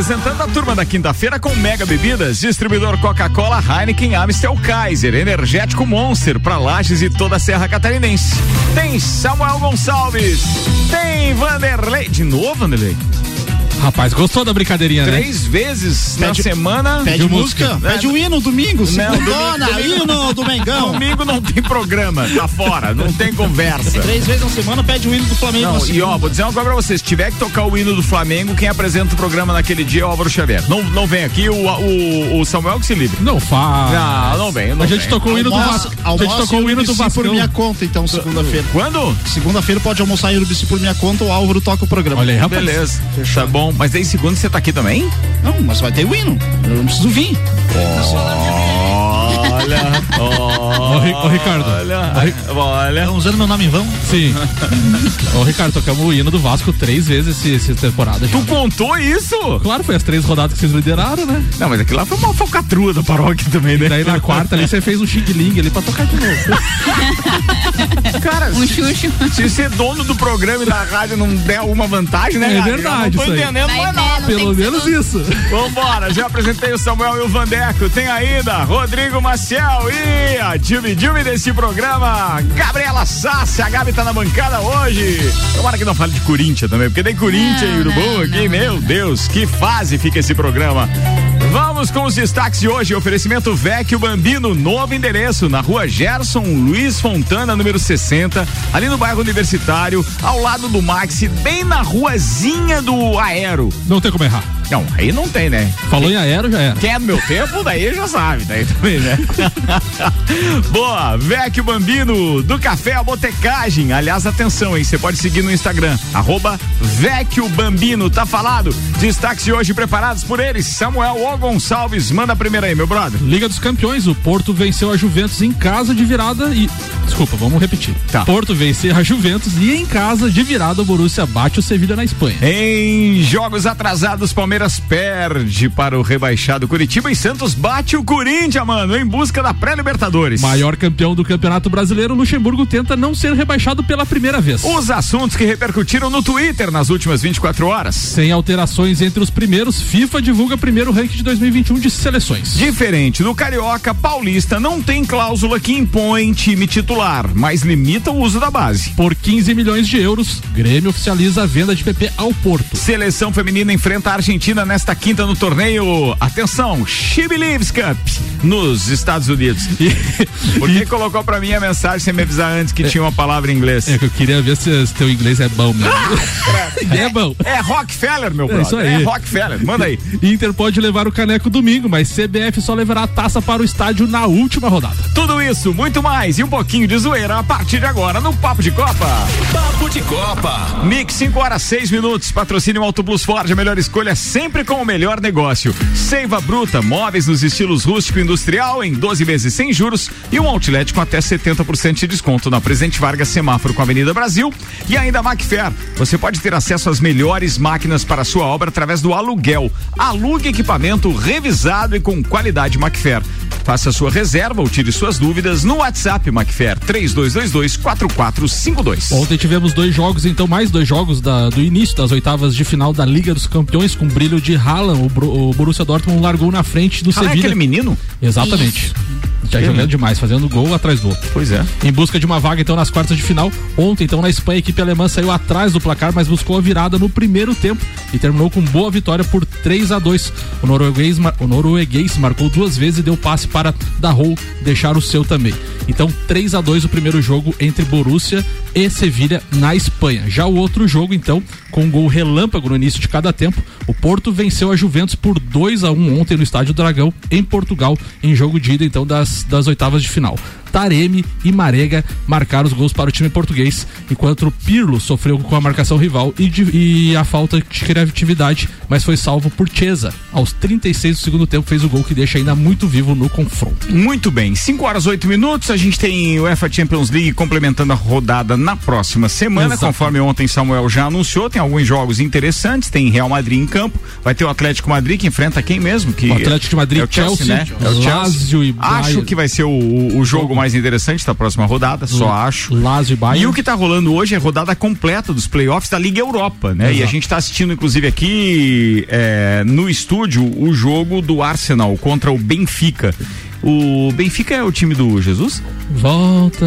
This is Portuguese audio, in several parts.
Apresentando a turma da quinta-feira com Mega Bebidas, distribuidor Coca-Cola, Heineken, Amstel, Kaiser, Energético Monster para Lages e toda a Serra Catarinense. Tem Samuel Gonçalves, tem Vanderlei. De novo, Vanderlei? Rapaz, gostou da brincadeirinha, né? Três vezes pede, na semana. Pede música. música. Pede o hino domingo. Segundona, hino do Mengão. Domingo não tem programa, tá fora, não tem conversa. Três vezes na semana pede o hino do Flamengo. Não, e ó, vou dizer uma coisa pra vocês: se tiver que tocar o hino do Flamengo, quem apresenta o programa naquele dia é o Álvaro Xavier. Não, não vem aqui o, o, o Samuel que se livre. Não faz. Não, não vem. Não a gente vem. tocou o hino do Vasco. A gente tocou o hino do Vasco. por minha conta, então, segunda-feira. Quando? Segunda-feira pode almoçar em Urubici por minha conta, o Álvaro toca o programa. Olha aí, rapaz. Beleza. Tá bom. Mas daí segunda você tá aqui também? Não, mas vai ter o hino. Eu não preciso vir. Olha, olha. Ô, Ricardo. Olha, olha. Estão usando meu nome em vão? Sim. Ô, Ricardo, tocamos o hino do Vasco três vezes essa temporada. Já. Tu contou isso? Claro, foi as três rodadas que vocês lideraram, né? Não, mas aquilo lá foi uma falcatrua da paróquia também, né? E daí na quarta ali você fez um xing-ling ali pra tocar de novo. Cara, um xuxo. Se ser dono do programa e da rádio não der alguma vantagem, né, É verdade, Eu não tô isso aí. entendendo mais nada. Pelo menos isso. Vambora, já apresentei o Samuel e o Vandeco. Tem ainda Rodrigo Maciel e a Dilme Dilme desse programa, Gabriela Sassi. A Gabi tá na bancada hoje. Tomara que não fale de Corinthians também, porque tem Corinthians Não, e Urubu não, aqui. não. Meu Deus, que fase fica esse programa. Vamos com os destaques de hoje. Oferecimento Vecchio Bambino, novo endereço na rua Gerson Luiz Fontana, número 60, ali no bairro Universitário, ao lado do Maxi, bem na ruazinha do Aero. Não tem como errar. Não, aí não tem, né? Falou em aero, já é do meu tempo, daí já sabe, daí também, né? Boa, Vecchio Bambino, do Café à Botecagem. Aliás, atenção, hein? Você pode seguir no Instagram, arroba Vecchio Bambino, tá falado? Destaques de hoje preparados por eles, Samuel O Gonçalves. Manda a primeira aí, meu brother. Liga dos Campeões, o Porto venceu a Juventus em casa de virada e. Desculpa, vamos repetir. Tá. Porto venceu a Juventus e em casa de virada o Borussia bate o Sevilha na Espanha. Em jogos atrasados, Palmeiras perde para o rebaixado Curitiba e Santos bate o Corinthians, mano, em busca da pré-Libertadores. Maior campeão do Campeonato Brasileiro, Luxemburgo tenta não ser rebaixado pela primeira vez. Os assuntos que repercutiram no Twitter nas últimas 24 horas. Sem alterações entre os primeiros, FIFA divulga primeiro ranking de 2021 de seleções. Diferente do Carioca, Paulista não tem cláusula que impõe time titular, mas limita o uso da base. Por 15 milhões de euros, Grêmio oficializa a venda de PP ao Porto. Seleção feminina enfrenta a Argentina nesta quinta no torneio. Atenção, She Believes Cup nos Estados Unidos. Por que colocou pra mim a mensagem sem me avisar antes que tinha uma palavra em inglês? É que eu queria ver se, se teu inglês é bom mesmo. é, bom. É Rockefeller, meu É brother. isso aí. É Rockefeller. Manda aí. Inter pode levar o caneco domingo, mas CBF só levará a taça para o estádio na última rodada. Tudo isso, muito mais e um pouquinho de zoeira a partir de agora no Papo de Copa. Papo de Copa. Mix 5 horas 6 minutos. Patrocínio Auto Plus Ford, a melhor escolha sempre com o melhor negócio. Seiva Bruta, móveis nos estilos rústico e industrial em 12 vezes sem juros e um outlet com até 70% de desconto na Presidente Vargas Semáforo com a Avenida Brasil e ainda Macfair. Você pode ter acesso às melhores máquinas para sua obra através do aluguel. Alugue equipamento revisado e com qualidade Macfair. Faça sua reserva ou tire suas dúvidas no WhatsApp Macfair 3222 4452. Ontem tivemos dois jogos, então mais dois jogos da- do início das oitavas de final da Liga dos Campeões com brilho de Haaland. O, Borussia Dortmund largou na frente do é Sevilha. aquele menino? Exatamente. Já jogando demais, fazendo gol atrás do outro. Pois é. Em busca de uma vaga, então, nas quartas de final. Ontem, então, na Espanha, a equipe alemã saiu atrás do placar, mas buscou a virada no primeiro tempo e terminou com boa vitória por 3 a 2 O norueguês, o norueguês marcou duas vezes e deu passe para Darrou deixar o seu também. Então, 3 a 2 o primeiro jogo entre Borussia e Sevilha na Espanha. Já o outro jogo, então, com um gol relâmpago no início de cada tempo, o Porto venceu a Juventus por 2 a 1 ontem no Estádio Dragão, em Portugal, em jogo de ida, então, das, das oitavas de final. Taremi e Marega marcaram os gols para o time português, enquanto o Pirlo sofreu com a marcação rival e, de- e a falta de criatividade, mas foi salvo por Chiesa. Aos 36 do segundo tempo fez o gol que deixa ainda muito vivo no confronto. Muito bem, 5 horas 8 minutos. A gente tem o UEFA Champions League complementando a rodada na próxima semana. Exato. Conforme ontem Samuel já anunciou, tem alguns jogos interessantes. Tem Real Madrid em campo. Vai ter o Atlético Madrid que enfrenta quem mesmo? Que O Atlético de Madrid, é o Chelsea, Chelsea, né? É o Chelsea. Lazio e Acho que vai ser o, o jogo Jogo mais interessante da próxima rodada, só acho. Lazio e Bayern. E o que tá rolando hoje é rodada completa dos playoffs da Liga Europa, né? E a gente tá assistindo, inclusive, aqui é, no estúdio, o jogo do Arsenal contra o Benfica. O Benfica é o time do Jesus? Volta.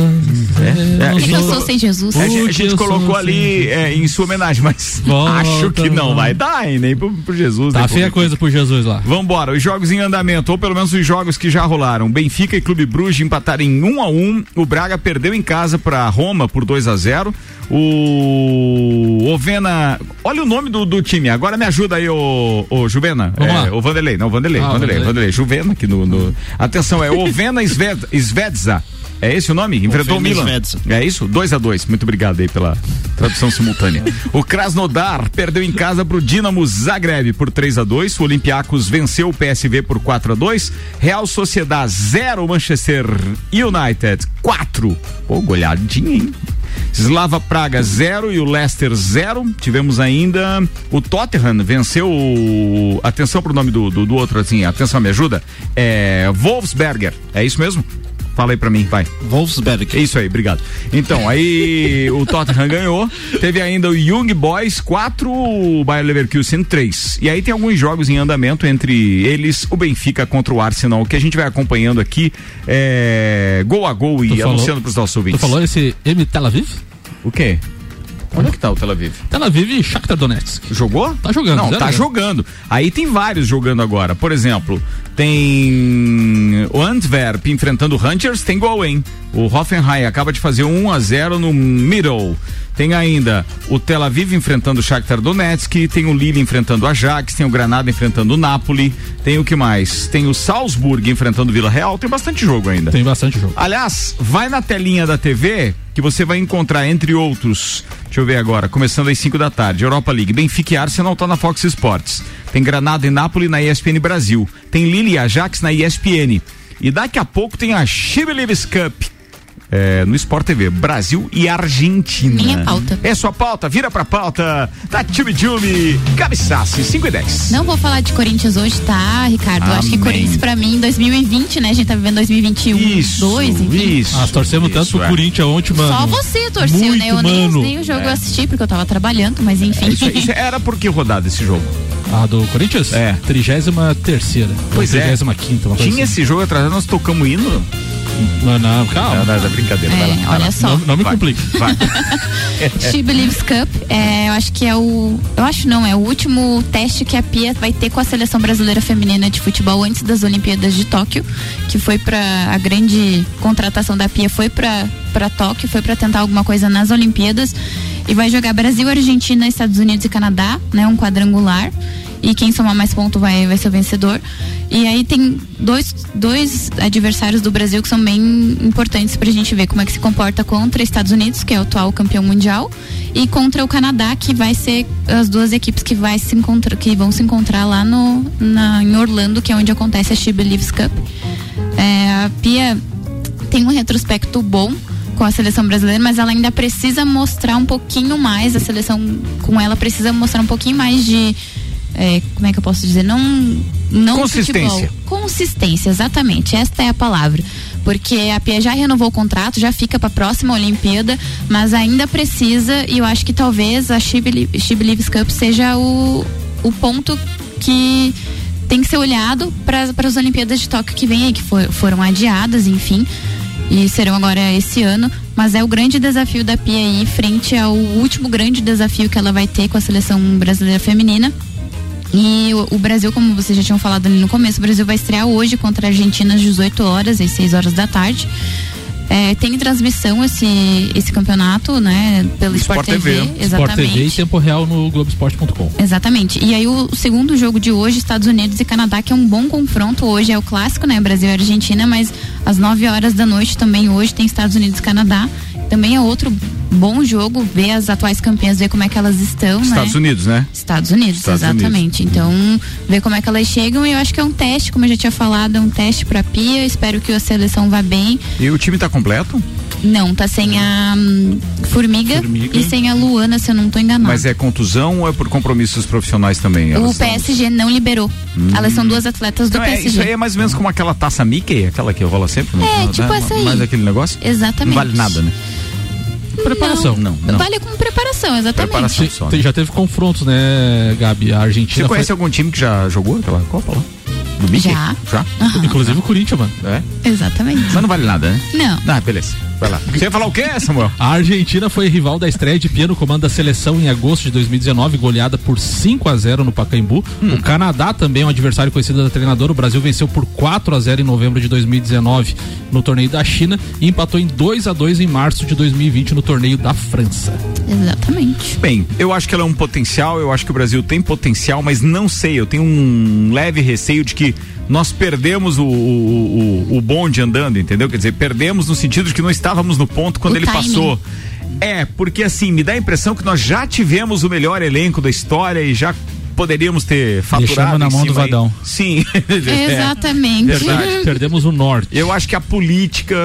É, É a gente, eu sou sem Jesus. a gente- a gente eu colocou ali é, em sua homenagem, mas Volta, acho que não vai dar, hein? Nem pro, pro Jesus. Tá pro feia coisa pro Jesus lá. Vambora, os jogos em andamento, ou pelo menos os jogos que já rolaram. Benfica e Clube Bruges empataram em 1 a 1 O Braga perdeu em casa para Roma por 2 a 0 O Ovena. Olha o nome do, do time, agora me ajuda aí, ô, ô Juvena. Vamos É, lá. O Vanderlei, não, Vanderlei, Ah, Vanderlei, Vanderlei. Vanderlei. Juvena aqui no. no- Atenção, é Ovena Sved- Svedza. É esse o nome? Enfrentou o Milan. Svedza. É isso? 2 a 2 Muito obrigado aí pela tradução simultânea. O Krasnodar perdeu em casa pro Dinamo Zagreb por 3 a 2 O Olympiacos venceu o PSV por 4 a 2 Real Sociedad 0, Manchester United 4. Pô, goleadinha, hein? Slava Praga 0 e o Leicester 0. Tivemos ainda o Tottenham venceu o. Atenção pro nome do, do, do outro, assim, atenção, me ajuda. É. Wolfsberger. É isso mesmo? Fala aí pra mim, vai. Wolfsberg. É isso aí, obrigado. Então, aí o Tottenham ganhou. Teve ainda o Young Boys 4, o Bayer Leverkusen 3. E aí tem alguns jogos em andamento, entre eles o Benfica contra o Arsenal, que a gente vai acompanhando aqui é, gol a gol e Tu falou- anunciando pros nossos Tu ouvintes. falou esse M Tel Aviv? O quê? Onde é que tá o Tel Aviv? Tel Aviv e Shakhtar Donetsk. Jogou? Tá jogando, Não, tá zero. jogando. Aí tem vários jogando agora. Por exemplo, tem o Antwerp enfrentando o Rangers, tem gol, hein? O Hoffenheim acaba de fazer 1 a 0 no Middle. Tem ainda o Tel Aviv enfrentando o Shakhtar Donetsk, tem o Lille enfrentando o Ajax, tem o Granada enfrentando o Napoli, tem o que mais? Tem o Salzburg enfrentando o Vila Real, tem bastante jogo ainda. Tem bastante jogo. Aliás, vai na telinha da TV que você vai encontrar, entre outros, deixa eu ver agora, começando às 5 da tarde, Europa League, Benfica e Arsenal tá na Fox Sports. Tem Granada e Nápoles na ESPN Brasil. Tem Lille e Ajax na ESPN. E daqui a pouco tem a She Believes Cup. É, no Sport TV, Brasil e Argentina. Minha pauta. É sua pauta, vira pra pauta da Tchumi Tchumi, Cabissace, 5 e 10. Não vou falar de Corinthians hoje, tá, Ricardo? Eu Acho que Amém. Corinthians pra mim, 2020, né? A gente tá vivendo 2021, Isso, 2, enfim. isso. Nós torcemos tanto isso, pro é. Corinthians ontem, mano. Só você torceu, Muito, né? Eu nem, mano. nem o jogo eu assisti porque eu tava trabalhando, mas enfim. É, Isso, isso era por que rodada esse jogo? Ah, do Corinthians? É. 33 terceira. Pois é. 35 uma coisa Tinha assim. esse jogo atrás, nós tocamos hino. Não, não, calma. Não, não, é brincadeira. É, vai lá, vai olha lá. só. Não, não me Vai, complique. Vai. She Believes Cup, é, eu acho que é o. Eu acho não, é o último teste que a Pia vai ter com a seleção brasileira feminina de futebol antes das Olimpíadas de Tóquio, que foi para a grande contratação da Pia foi para para Tóquio, foi para tentar alguma coisa nas Olimpíadas e vai jogar Brasil, Argentina, Estados Unidos e Canadá, né, um quadrangular. E quem somar mais ponto vai, vai ser o vencedor. E aí tem dois, dois adversários do Brasil que são bem importantes pra gente ver como é que se comporta contra Estados Unidos, que é o atual campeão mundial, e contra o Canadá, que vai ser as duas equipes que, vai se encontra, que vão se encontrar lá no, na, em Orlando, que é onde acontece a She Believes Cup. É, a Pia tem um retrospecto bom com a seleção brasileira, mas ela ainda precisa mostrar um pouquinho mais, a seleção com ela precisa mostrar um pouquinho mais de. é, como é que eu posso dizer? Não. não Consistência. futebol. Consistência, exatamente. Esta é a palavra. Porque a Pia já renovou o contrato, já fica para a próxima Olimpíada, mas ainda precisa, e eu acho que talvez a She Believes Cup seja o, o ponto que tem que ser olhado para as Olimpíadas de Tóquio que vem aí, que for- foram adiadas, enfim, e serão agora esse ano. Mas é o grande desafio da Pia aí, frente ao último grande desafio que ela vai ter com a seleção brasileira feminina. E o, o Brasil, como vocês já tinham falado ali no começo, o Brasil vai estrear hoje contra a Argentina às 18 horas, às 6 horas da tarde. É, tem transmissão esse, esse campeonato, né? Pelo Sport Sport, TV. TV. Sport Exatamente. TV e tempo real no Globoesporte.com. Exatamente. E aí o, o segundo jogo de hoje, Estados Unidos e Canadá, que é um bom confronto. Hoje é o clássico, né? Brasil e Argentina, mas às 9 horas da noite também hoje tem Estados Unidos e Canadá. Também é outro bom jogo, ver as atuais campeãs, ver como é que elas estão, Estados né? Unidos, né? Estados Unidos, Estados exatamente. Então, ver como é que elas chegam e eu acho que é um teste, como eu já tinha falado, é um teste pra Pia. Espero que a seleção vá bem. E o time tá completo? Não, tá sem a hum, Formiga, Formiga. e sem a Luana, se eu não tô enganada. Mas é contusão ou é por compromissos profissionais também? O PSG não liberou. Elas são duas atletas do é, PSG. isso aí é mais ou menos como aquela taça Mickey, aquela que rola sempre. É, não, tipo né? essa aí. Mais aquele negócio? Exatamente. Não vale nada, né? Preparação. Não, não. Vale como preparação, exatamente. Preparação. Só, né? já teve confrontos, né, Gabi? A Argentina. Você conhece foi- algum time que já jogou aquela Copa lá? Do Mickey? Já. Já? Inclusive o Corinthians, mano. É? Exatamente. Mas não vale nada, né? Não. Ah, beleza. Vai lá. Você ia falar o quê, Samuel? A Argentina foi rival da estreia de Pia no comando da seleção em agosto de 2019, goleada por 5 a 0 no Pacaembu. Hum. O Canadá também é um adversário conhecido da treinadora. O Brasil venceu por 4 a 0 em novembro de 2019 no torneio da China e empatou em 2 a 2 em março de 2020 no torneio da França. Exatamente. Bem, eu acho que ela é um potencial, eu acho que o Brasil tem potencial, mas não sei, eu tenho um leve receio de que nós perdemos o, o, o- o bonde andando, entendeu? Quer dizer, perdemos no sentido de que não estávamos no ponto quando O ele timing. passou. É, porque assim, me dá a impressão que nós já tivemos o melhor elenco da história e já poderíamos ter faturado Deixamos na mão do cima aí. Vadão. Sim. É. Exatamente. Verdade. Perdemos o norte. Eu acho que a política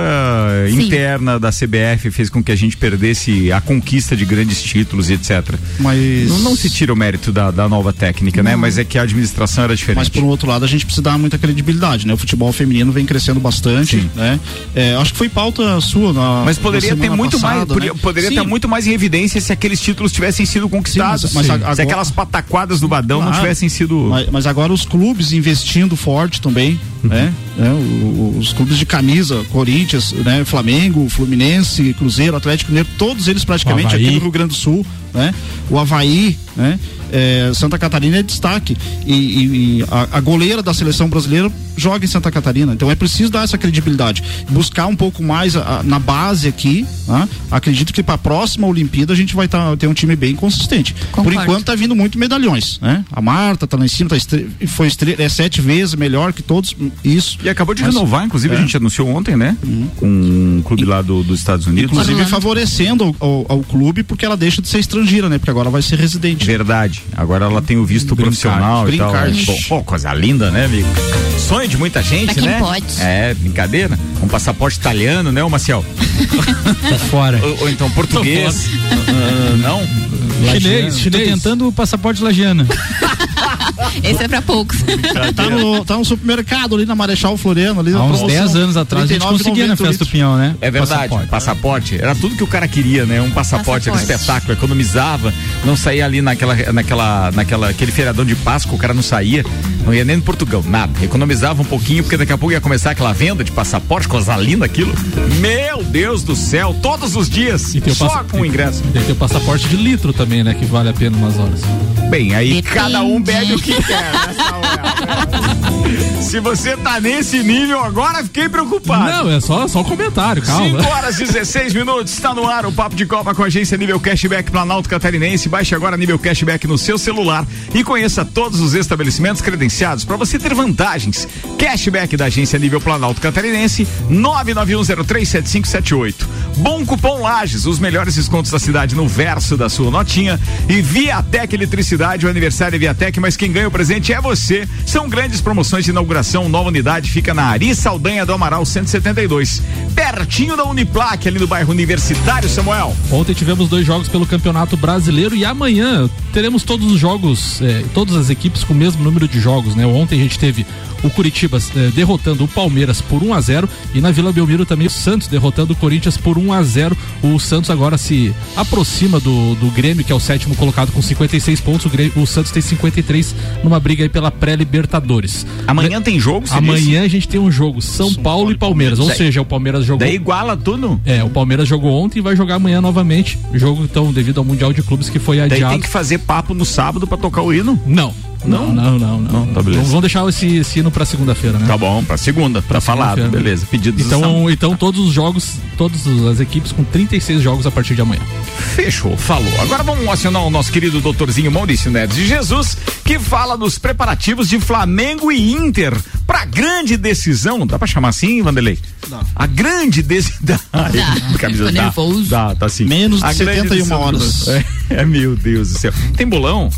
Sim. interna da CBF fez com que a gente perdesse a conquista de grandes títulos e etc. Mas. Não, não se tira o mérito da, da nova técnica, né? Mas é que a administração era diferente. Mas por um outro lado, a gente precisa dar muita credibilidade, né? O futebol feminino vem crescendo bastante, Sim. né? É, acho que foi pauta sua na Mas na poderia ter muito mais, passada, poderia, né? poderia Sim, ter muito mais em evidência se aqueles títulos tivessem sido conquistados. Sim, mas- mas Sim. agora- se aquelas pataquadas do Badão não Claro. tivessem sido. Mas, mas agora os clubes investindo forte também, né? É, o- o- os clubes de camisa, Corinthians, né? Flamengo, Fluminense, Cruzeiro, Atlético Mineiro, todos eles praticamente aqui no Rio Grande do Sul, né? O Havaí, né? É, Santa Catarina é destaque e, e- e a, a goleira da seleção brasileira joga em Santa Catarina, então é preciso dar essa credibilidade, buscar um pouco mais a- a- na base aqui. né? Acredito que para a próxima Olimpíada a gente vai tá, ter um time bem consistente. Por Concordo. enquanto tá vindo muito medalhões, né? A Marta tá lá em cima, tá estre... foi estre... é sete vezes melhor que todos, isso. E acabou de Mas- renovar, inclusive a É. gente anunciou ontem, né? Com um clube lá do- dos Estados Unidos. Inclusive Orlando. favorecendo ao, ao- ao clube porque ela deixa de ser estrangeira, né? Porque agora vai ser residente. Verdade. Agora ela tem o visto Green profissional card. e tal. Bom, pô, coisa linda, né, amigo? Sonho de muita gente, Pra quem né? pode. É, brincadeira. Um passaporte italiano, né, ô Maciel? Tá fora. Ou, ou então português. Ah, não? Chinês, Tô chinês. tentando o passaporte lagiano. Esse é pra poucos. Tá no, tá no supermercado ali na Marechal Floriano. Ali, Há uns promoção, 10 anos atrás a gente 39,90 conseguia na festa do litro. Pinhão, né? É verdade, passaporte. Passaporte. Era tudo que o cara queria, né? Um passaporte, era Passaporte. espetáculo, economizava, não saía ali naquela, naquela, naquela, aquele feriadão de Páscoa, o cara não saía, não ia nem no Portugal, nada. Economizava um pouquinho, porque daqui a pouco ia começar aquela venda de passaporte, coisa linda aquilo. Meu Deus do céu, todos os dias, E só com o ingresso. Tem que ter o passaporte de litro também, né? Que vale a pena umas horas. Bem, aí Depende. cada um bebe o que quer, né, Samuel? Se você tá nesse nível agora, fiquei preocupado. Não, é só, só um comentário, calma. 5 horas e 16 minutos, está no ar o Papo de Copa com a agência Nível Cashback Planalto Catarinense. Baixe agora Nível Cashback no seu celular e conheça todos os estabelecimentos credenciados para você ter vantagens. Cashback da agência Nível Planalto Catarinense, 991037578. Bom cupom Lages, os melhores descontos da cidade no verso da sua notinha. E Viatec Eletricidade, o aniversário é Viatec, mas quem ganha o presente é você. São grandes promoções de inauguração, nova unidade fica na Ari Saldanha do Amaral 172, pertinho da Uniplac, ali no bairro Universitário, Samuel. Ontem tivemos dois jogos pelo Campeonato Brasileiro e amanhã teremos todos os jogos, eh, todas as equipes com o mesmo número de jogos, né? Ontem a gente teve o Curitiba eh, derrotando o Palmeiras por 1 a 0 e na Vila Belmiro também o Santos derrotando o Corinthians por 1 a 0. O Santos agora se aproxima do, do Grêmio, que é o sétimo colocado com 56 pontos. O, Grêmio- o Santos tem 53 numa briga aí pela pré-Libertadores. Amanhã tem jogo, Amanhã a gente tem um jogo São, Paulo, e Palmeiras, ou Daí- seja, o Palmeiras jogou Daí iguala tudo. é, o Palmeiras jogou ontem e vai jogar amanhã novamente. Jogo, então, devido ao Mundial de Clubes que foi Daí adiado. tem que fazer papo no sábado pra tocar o hino. Não. Não, não, não, não. Não, tá beleza. Vamos deixar esse, esse hino pra segunda-feira, né? Tá bom, pra segunda, pra falar, segunda-feira. beleza. Pedidos. Então, então todos os jogos, todas as equipes com 36 jogos a partir de amanhã. Fechou, falou. Agora vamos acionar o nosso querido doutorzinho Maurício Neves de Jesus, que fala dos preparativos de Flamengo e Inter pra grande decisão. Dá pra chamar assim, Vanderlei? Dá. A grande decisão. Camisa Ficou dá, dá, tá assim. Menos de A grande 71 decisão horas. É, é, meu Deus do céu. Tem bolão?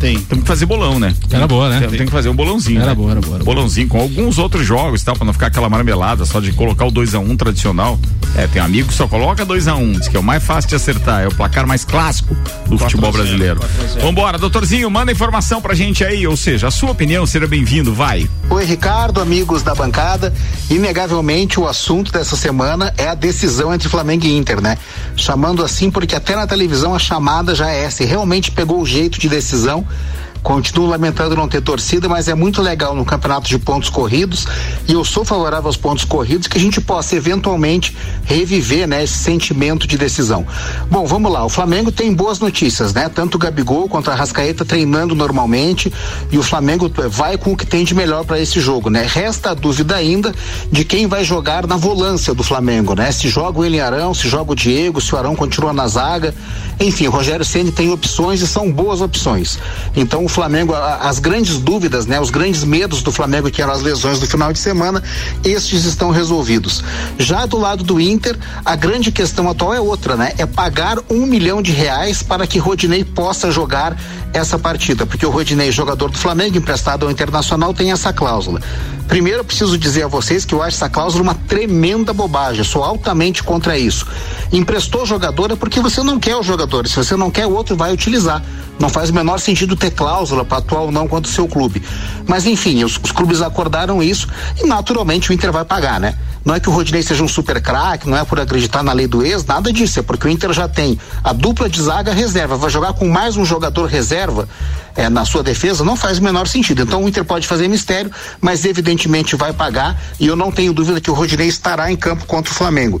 Tem. Temos que fazer bolão, né? Era boa, né? Tem, tem que fazer um bolãozinho. Era né? boa, era boa, era boa. bolãozinho com alguns outros jogos e tal, pra não ficar aquela marmelada só de colocar o 2x1 um tradicional. É, tem amigo que só coloca 2x1, um, diz que é o mais fácil de acertar, é o placar mais clássico do futebol brasileiro. Vambora, doutorzinho, manda informação pra gente aí, ou seja, a sua opinião, seja bem-vindo, vai. Oi, Ricardo, amigos da bancada. Inegavelmente, o assunto dessa semana é a decisão entre Flamengo e Inter, né? Chamando assim porque até na televisão a chamada já é essa. E realmente pegou o jeito de decisão. Continuo lamentando não ter torcida, mas é muito legal no campeonato de pontos corridos e eu sou favorável aos pontos corridos que a gente possa eventualmente reviver, né, esse sentimento de decisão. Bom, vamos lá. O Flamengo tem boas notícias, né? Tanto o Gabigol quanto a Rascaeta treinando normalmente e o Flamengo vai com o que tem de melhor para esse jogo, né? Resta a dúvida ainda de quem vai jogar na volância do Flamengo, né? Se joga o Eli Arão, se joga o Diego, se o Arão continua na zaga. Enfim, o Rogério Ceni tem opções e são boas opções. Então o Flamengo, as grandes dúvidas, né? Os grandes medos do Flamengo, que eram as lesões do final de semana, estes estão resolvidos. Já do lado do Inter, a grande questão atual é outra, né? É pagar um milhão de reais para que Rodinei possa jogar essa partida, porque o Rodinei, jogador do Flamengo, emprestado ao Internacional, tem essa cláusula. Primeiro, eu preciso dizer a vocês que eu acho essa cláusula uma tremenda bobagem. Sou altamente contra isso. Emprestou jogador é porque você não quer o jogador. Se você não quer, o outro vai utilizar. Não faz o menor sentido ter cláusula para atuar ou não contra o seu clube. Mas enfim, os, os, clubes acordaram isso e naturalmente o Inter vai pagar, né? Não é que o Rodinei seja um super craque, não é por acreditar na lei do ex, nada disso. É porque o Inter já tem a dupla de zaga reserva. Vai jogar com mais um jogador reserva é, na sua defesa, não faz o menor sentido. Então o Inter pode fazer mistério, mas evidentemente vai pagar e eu não tenho dúvida que o Rodinei estará em campo contra o Flamengo.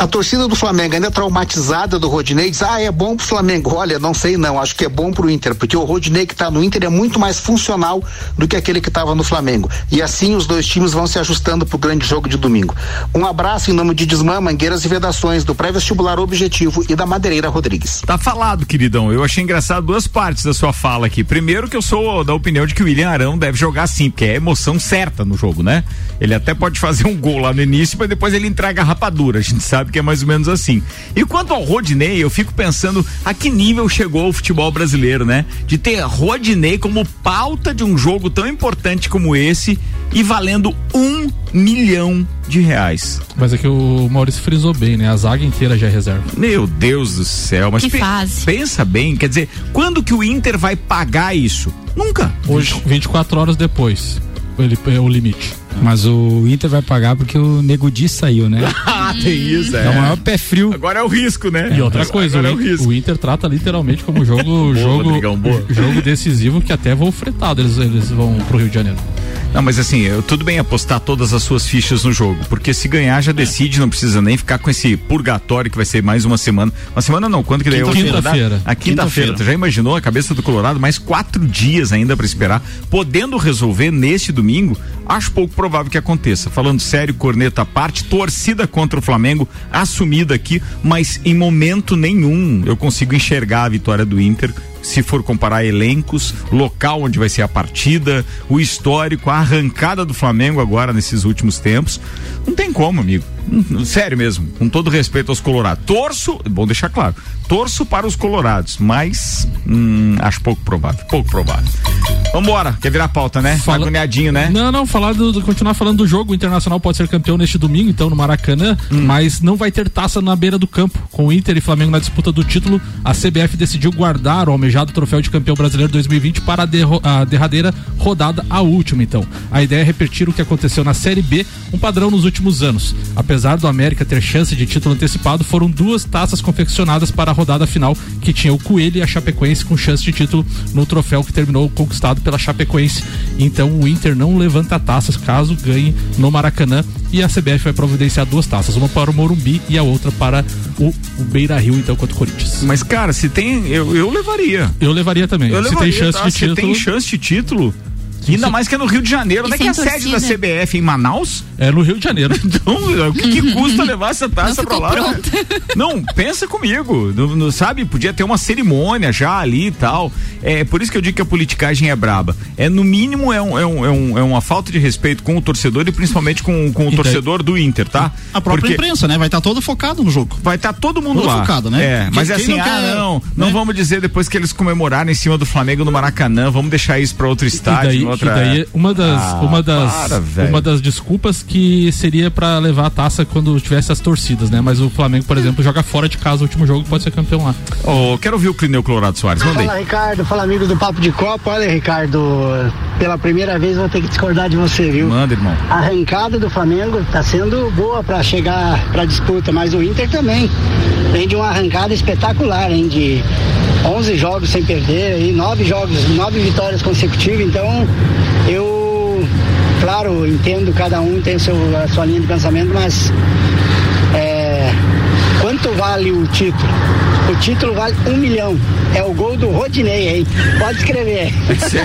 A torcida do Flamengo ainda traumatizada do Rodinei diz: ah, é bom pro Flamengo. Olha, não sei não, acho que é bom pro Inter, porque o Rodinei que tá no Inter é muito mais funcional do que aquele que estava no Flamengo. E assim os dois times vão se ajustando pro grande jogo de domingo. Um abraço em nome de Desmã, Mangueiras e Vedações, do pré-vestibular Objetivo e da Madeireira Rodrigues. Tá falado, queridão. Eu achei engraçado duas partes da sua fala aqui. Primeiro que eu sou da opinião de que o William Arão deve jogar sim, porque é emoção certa no jogo, né? Ele até pode fazer um gol lá no início, mas depois ele entrega a rapadura. A gente sabe que é mais ou menos assim. E quanto ao Rodinei, eu fico pensando a que nível chegou o futebol brasileiro, né? De ter Rodinei como pauta de um jogo tão importante como esse e valendo um milhão de reais. Mas é que o Maurício frisou bem, né? A zaga inteira já é reserva. Meu Deus do céu, mas Que pe- fase. pensa bem, quer dizer, quando que o Inter vai pagar isso? Nunca. Hoje, 24 horas depois, ele é o limite. Mas o Inter vai pagar porque o Nego Di saiu, né? Ah, tem isso, É o maior pé frio. Agora é o risco, né? E outra coisa, Agora é o, o In- risco. o Inter trata literalmente como jogo, jogo, Rodrigão, boa. jogo decisivo que até voo fretado eles, eles vão pro Rio de Janeiro. Não, mas assim, eu, tudo bem apostar todas as suas fichas no jogo, porque se ganhar já decide, não precisa nem ficar com esse purgatório que vai ser mais uma semana. Uma semana não, quando que daí é hoje? Quinta-feira. A quinta-feira. Tu já imaginou a cabeça do Colorado? Mais quatro dias ainda para esperar, podendo resolver neste domingo? Acho pouco provável que aconteça. Falando sério, corneta à parte, torcida contra o Flamengo assumida aqui, mas em momento nenhum eu consigo enxergar a vitória do Inter se for comparar elencos, local onde vai ser a partida, o histórico, a arrancada do Flamengo agora nesses últimos tempos. Não tem como, amigo. Sério mesmo, com todo respeito aos colorados. Torço, bom deixar claro, torço para os colorados, mas hum, acho pouco provável, pouco provável. Vambora, quer virar pauta, né? Fala- Agoniadinho, né? Não, não, falar do, do- continuar falando do jogo. O Internacional pode ser campeão neste domingo, então, no Maracanã, Hum. mas não vai ter taça na beira do campo. Com o Inter e Flamengo na disputa do título, a CBF decidiu guardar o almejado troféu de campeão brasileiro 2020 para a, derro- a derradeira rodada, a última, então. A ideia é repetir o que aconteceu na Série B, um padrão nos últimos anos. Apesar do América ter chance de título antecipado, foram duas taças confeccionadas para a rodada final, que tinha o Coelho e a Chapecoense com chance de título no troféu que terminou conquistado pela Chapecoense. Então o Inter não levanta taças caso ganhe no Maracanã e a CBF vai providenciar duas taças, uma para o Morumbi e a outra para o, o Beira Rio, então, contra o Corinthians. Mas, cara, se tem. Eu, eu levaria. Eu levaria também. Eu Se levaria, tem chance tá? de Se título. tem chance de título. Ainda mais que é no Rio de Janeiro. Onde é que é a sede da. CBF? Em Manaus? É no Rio de Janeiro. Então, o que, que custa levar essa taça Não pra ficou lá? pronta. Não, pensa comigo. Não, não, sabe, podia ter uma cerimônia já ali e tal. É por isso que eu digo que a politicagem é braba. É, no mínimo, é, um, é, um, é, um- é uma falta de respeito com o torcedor e principalmente com, com o daí- torcedor do Inter, tá? A própria Porque imprensa, né? Vai estar todo focado no jogo. vai estar todo mundo Todo lá. focado, né? É, Quem- mas é assim, não ah, quer, não, não né? vamos dizer depois que eles comemoraram em cima do Flamengo no Maracanã, vamos deixar isso pra outro E estádio, daí, outra... daí uma das, Ah, uma, das, para, uma das desculpas que seria pra levar a taça quando tivesse as torcidas, né? Mas o Flamengo, por exemplo, joga fora de casa o último jogo e pode ser campeão lá. Ô, quero ouvir o Clineu Colorado Soares, manda aí. Fala Ricardo, fala amigos do Papo de Copa. Olha, Ricardo, pela primeira vez vou ter que discordar de você, viu? Manda, irmão. A arrancada do Flamengo tá sendo boa para chegar pra disputa, mas o Inter também vem de uma arrancada espetacular, hein? De 11 jogos sem perder e nove jogos, nove vitórias consecutivas. Então, eu, claro, entendo cada um tem seu, a sua linha de pensamento, mas é, quanto vale o título? O título vale um milhão. É o gol do Rodinei, hein? Pode escrever.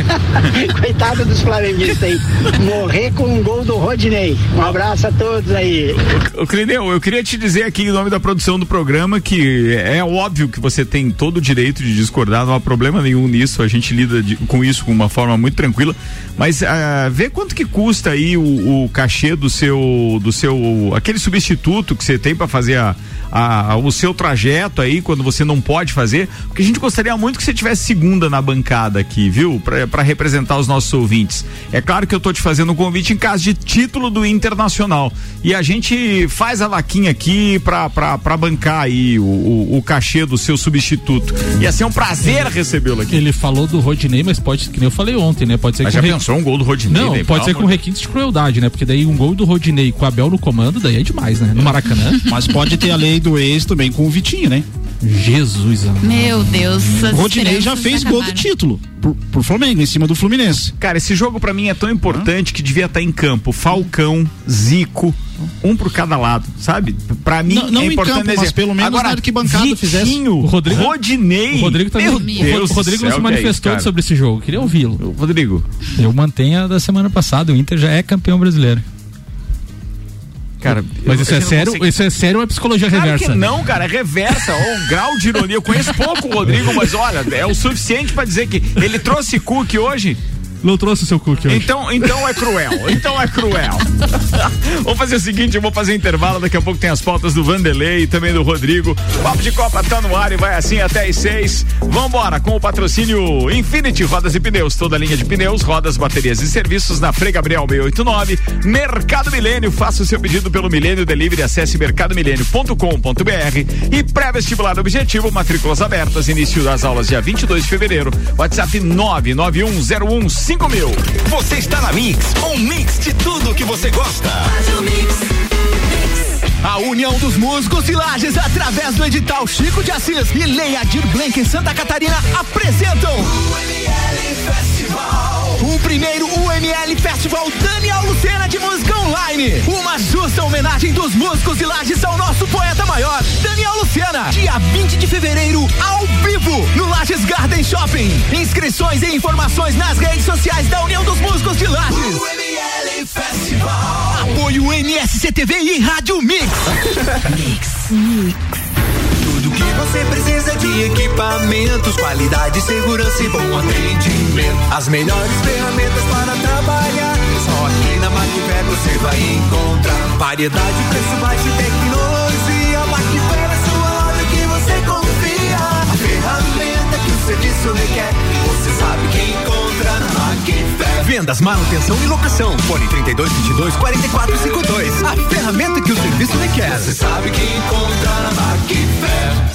Coitado dos flamenguistas aí. Morrer com um gol do Rodinei. Um abraço a todos aí. Ô, Clineu, eu queria te dizer aqui em nome da produção do programa que é óbvio que você tem todo o direito de discordar, não há problema nenhum nisso, a gente lida de- com isso com uma forma muito tranquila, mas ah, vê quanto que custa aí o, o cachê do seu, do seu, aquele substituto que você tem para fazer a, a- o seu trajeto aí quando você não pode fazer, porque a gente gostaria muito que você tivesse segunda na bancada aqui, viu? Para representar os nossos ouvintes. É claro que eu tô te fazendo um convite em caso de título do Internacional. E a gente faz a vaquinha aqui pra, pra, pra bancar aí o, o, o cachê do seu substituto. Ia ser um prazer recebê-lo aqui. Ele falou do Rodinei, mas pode, que nem eu falei ontem, né? Pode ser Mas já re- pensou um gol do Rodinei? Não, né? pode ser com requintes de crueldade, né? Porque daí um gol do Rodinei com o Abel no comando, daí é demais, né? No Maracanã. Mas pode ter a lei do ex também com o Vitinho, né? Jesus, amado. Meu Deus. Rodinei já fez gol do título por, por Flamengo, em cima do Fluminense. Cara, esse jogo pra mim é tão importante que devia estar em campo. Falcão, Zico, um por cada lado, sabe? Pra mim Não- não é em importante. campo, mas pelo menos Agora, na arquibancada Vitinho, fizesse. O Rodrigo- Rodinei. O Rodrigo também. Meu Deus o Rodrigo do não céu, se que é isso, manifestou cara? sobre esse jogo. Queria ouvi-lo. Rodrigo, Eu mantenho a da semana passada. O Inter já é campeão brasileiro. Cara. Mas eu- isso é eu sério? consigo- Isso é sério ou é psicologia Claro reversa? que não, cara, é reversa, ou um grau de ironia. Eu conheço pouco o Rodrigo, mas olha, é o suficiente pra dizer que ele trouxe cookie hoje. Não trouxe o seu cookie hoje. Então, então é cruel. Então é cruel. Vamos fazer o seguinte, eu vou fazer intervalo, daqui a pouco tem as pautas do Vanderlei e também do Rodrigo. O Papo de Copa tá no ar e vai assim até às seis. Vambora com o patrocínio Infinity Rodas e Pneus, toda linha de pneus, rodas, baterias e serviços na Frei Gabriel 689. Mercado Milênio, faça o seu pedido pelo Milênio Delivery, acesse mercadomilênio.com.br e pré-vestibular objetivo, matrículas abertas, início das aulas dia 22 de fevereiro. WhatsApp 991015000. Você está na Mix, um mix de tudo que você gosta. A União dos Músicos de Lages, através do edital Chico de Assis e Lei Adir Blanc em Santa Catarina, apresentam o UML Festival. O primeiro UML Festival Daniel Lucena de Música Online. Uma justa homenagem dos músicos de Lages ao nosso poeta maior, Daniel Lucena. Dia 20 de fevereiro, ao vivo, no Lages Garden Shopping. Inscrições e informações nas redes sociais da União dos Músicos de Lages. UML Festival. Apoio MSCTV e Rádio Mix. Tudo que você precisa de equipamentos, qualidade, segurança e bom atendimento. As melhores ferramentas para trabalhar. Macfer você vai encontrar variedade, preço baixo e tecnologia. Macfer é sua loja que você confia. A ferramenta que o serviço requer, você sabe que encontra na Macfer. Vendas, manutenção e locação. Fone 32 22 44 52. A ferramenta que o serviço requer. Você sabe que encontra na Macfer.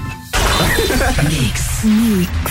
Mix. Mix.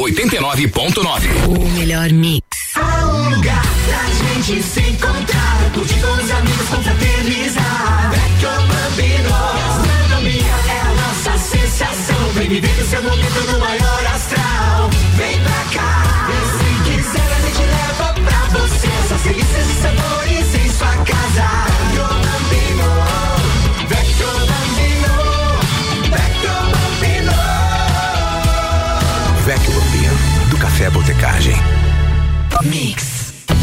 89.9. O melhor mix. Há um lugar pra gente se encontrar, curtir com os amigos, confraternizar. Vecchio Bambino, gastronomia é a nossa sensação. Vem viver o seu momento no maior astral. Vem pra cá, e se quiser a gente leva pra você. Só delícias e sabores em sua casa. Café Botecagem. Mix.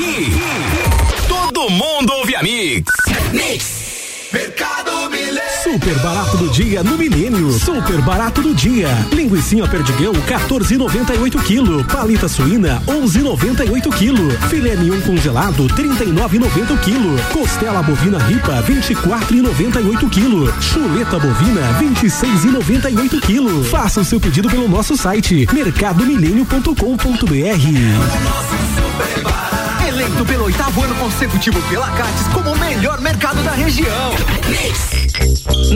Aqui, todo mundo ouve a Mix. Mix. Mercado Milênio. Super barato do dia no Milênio. Super barato do dia. Linguiça perdigueu 14,98 kg. Palita suína 11,98 kg. Filé mignon congelado 39,90 kg. Costela bovina ripa 24,98 kg. Chuleta bovina 26,98 kg. Faça o seu pedido pelo nosso site mercadomilênio.com.br. Eleito pelo oitavo ano consecutivo pela Cates como o melhor mercado da região.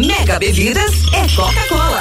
Mega Bebidas é Coca-Cola.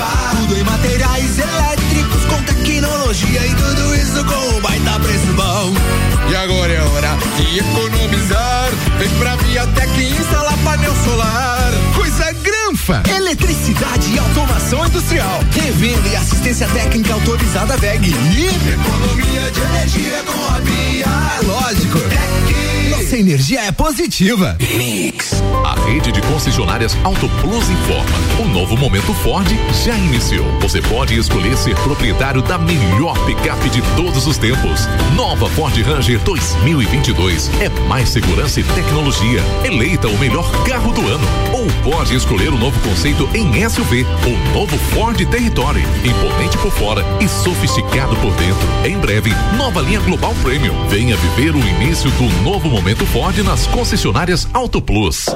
Positiva. Tudo em materiais elétricos com tecnologia e tudo isso com um baita preço bom. E agora é hora de economizar. Vem pra Viatec instalar painel solar. Coisa granfa! Eletricidade e automação industrial. Revenda e assistência técnica autorizada VEG. E economia de energia com a Via. É lógico. Nossa energia é positiva. Mix. A rede de concessionárias Auto Plus informa. O novo momento Ford já iniciou. Você pode escolher ser proprietário da melhor picape de todos os tempos. Nova Ford Ranger 2022. É mais segurança e tecnologia. Eleita o melhor carro do ano. Ou pode escolher o novo conceito em SUV. O novo Ford Territory. Imponente por fora e sofisticado por dentro. Em breve, nova linha Global Premium. Venha viver o início do novo momento Ford nas concessionárias Auto Plus.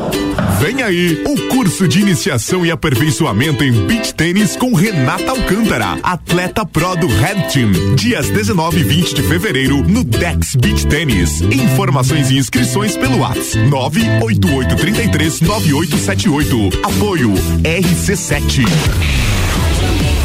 Vem aí o curso de iniciação e aperfeiçoamento em beach tênis com Renata Alcântara, atleta pro do Red Team. Dias 19 e 20 de fevereiro no Dex Beach Tênis. Informações e inscrições pelo WhatsApp 98833 9878. Apoio RC7.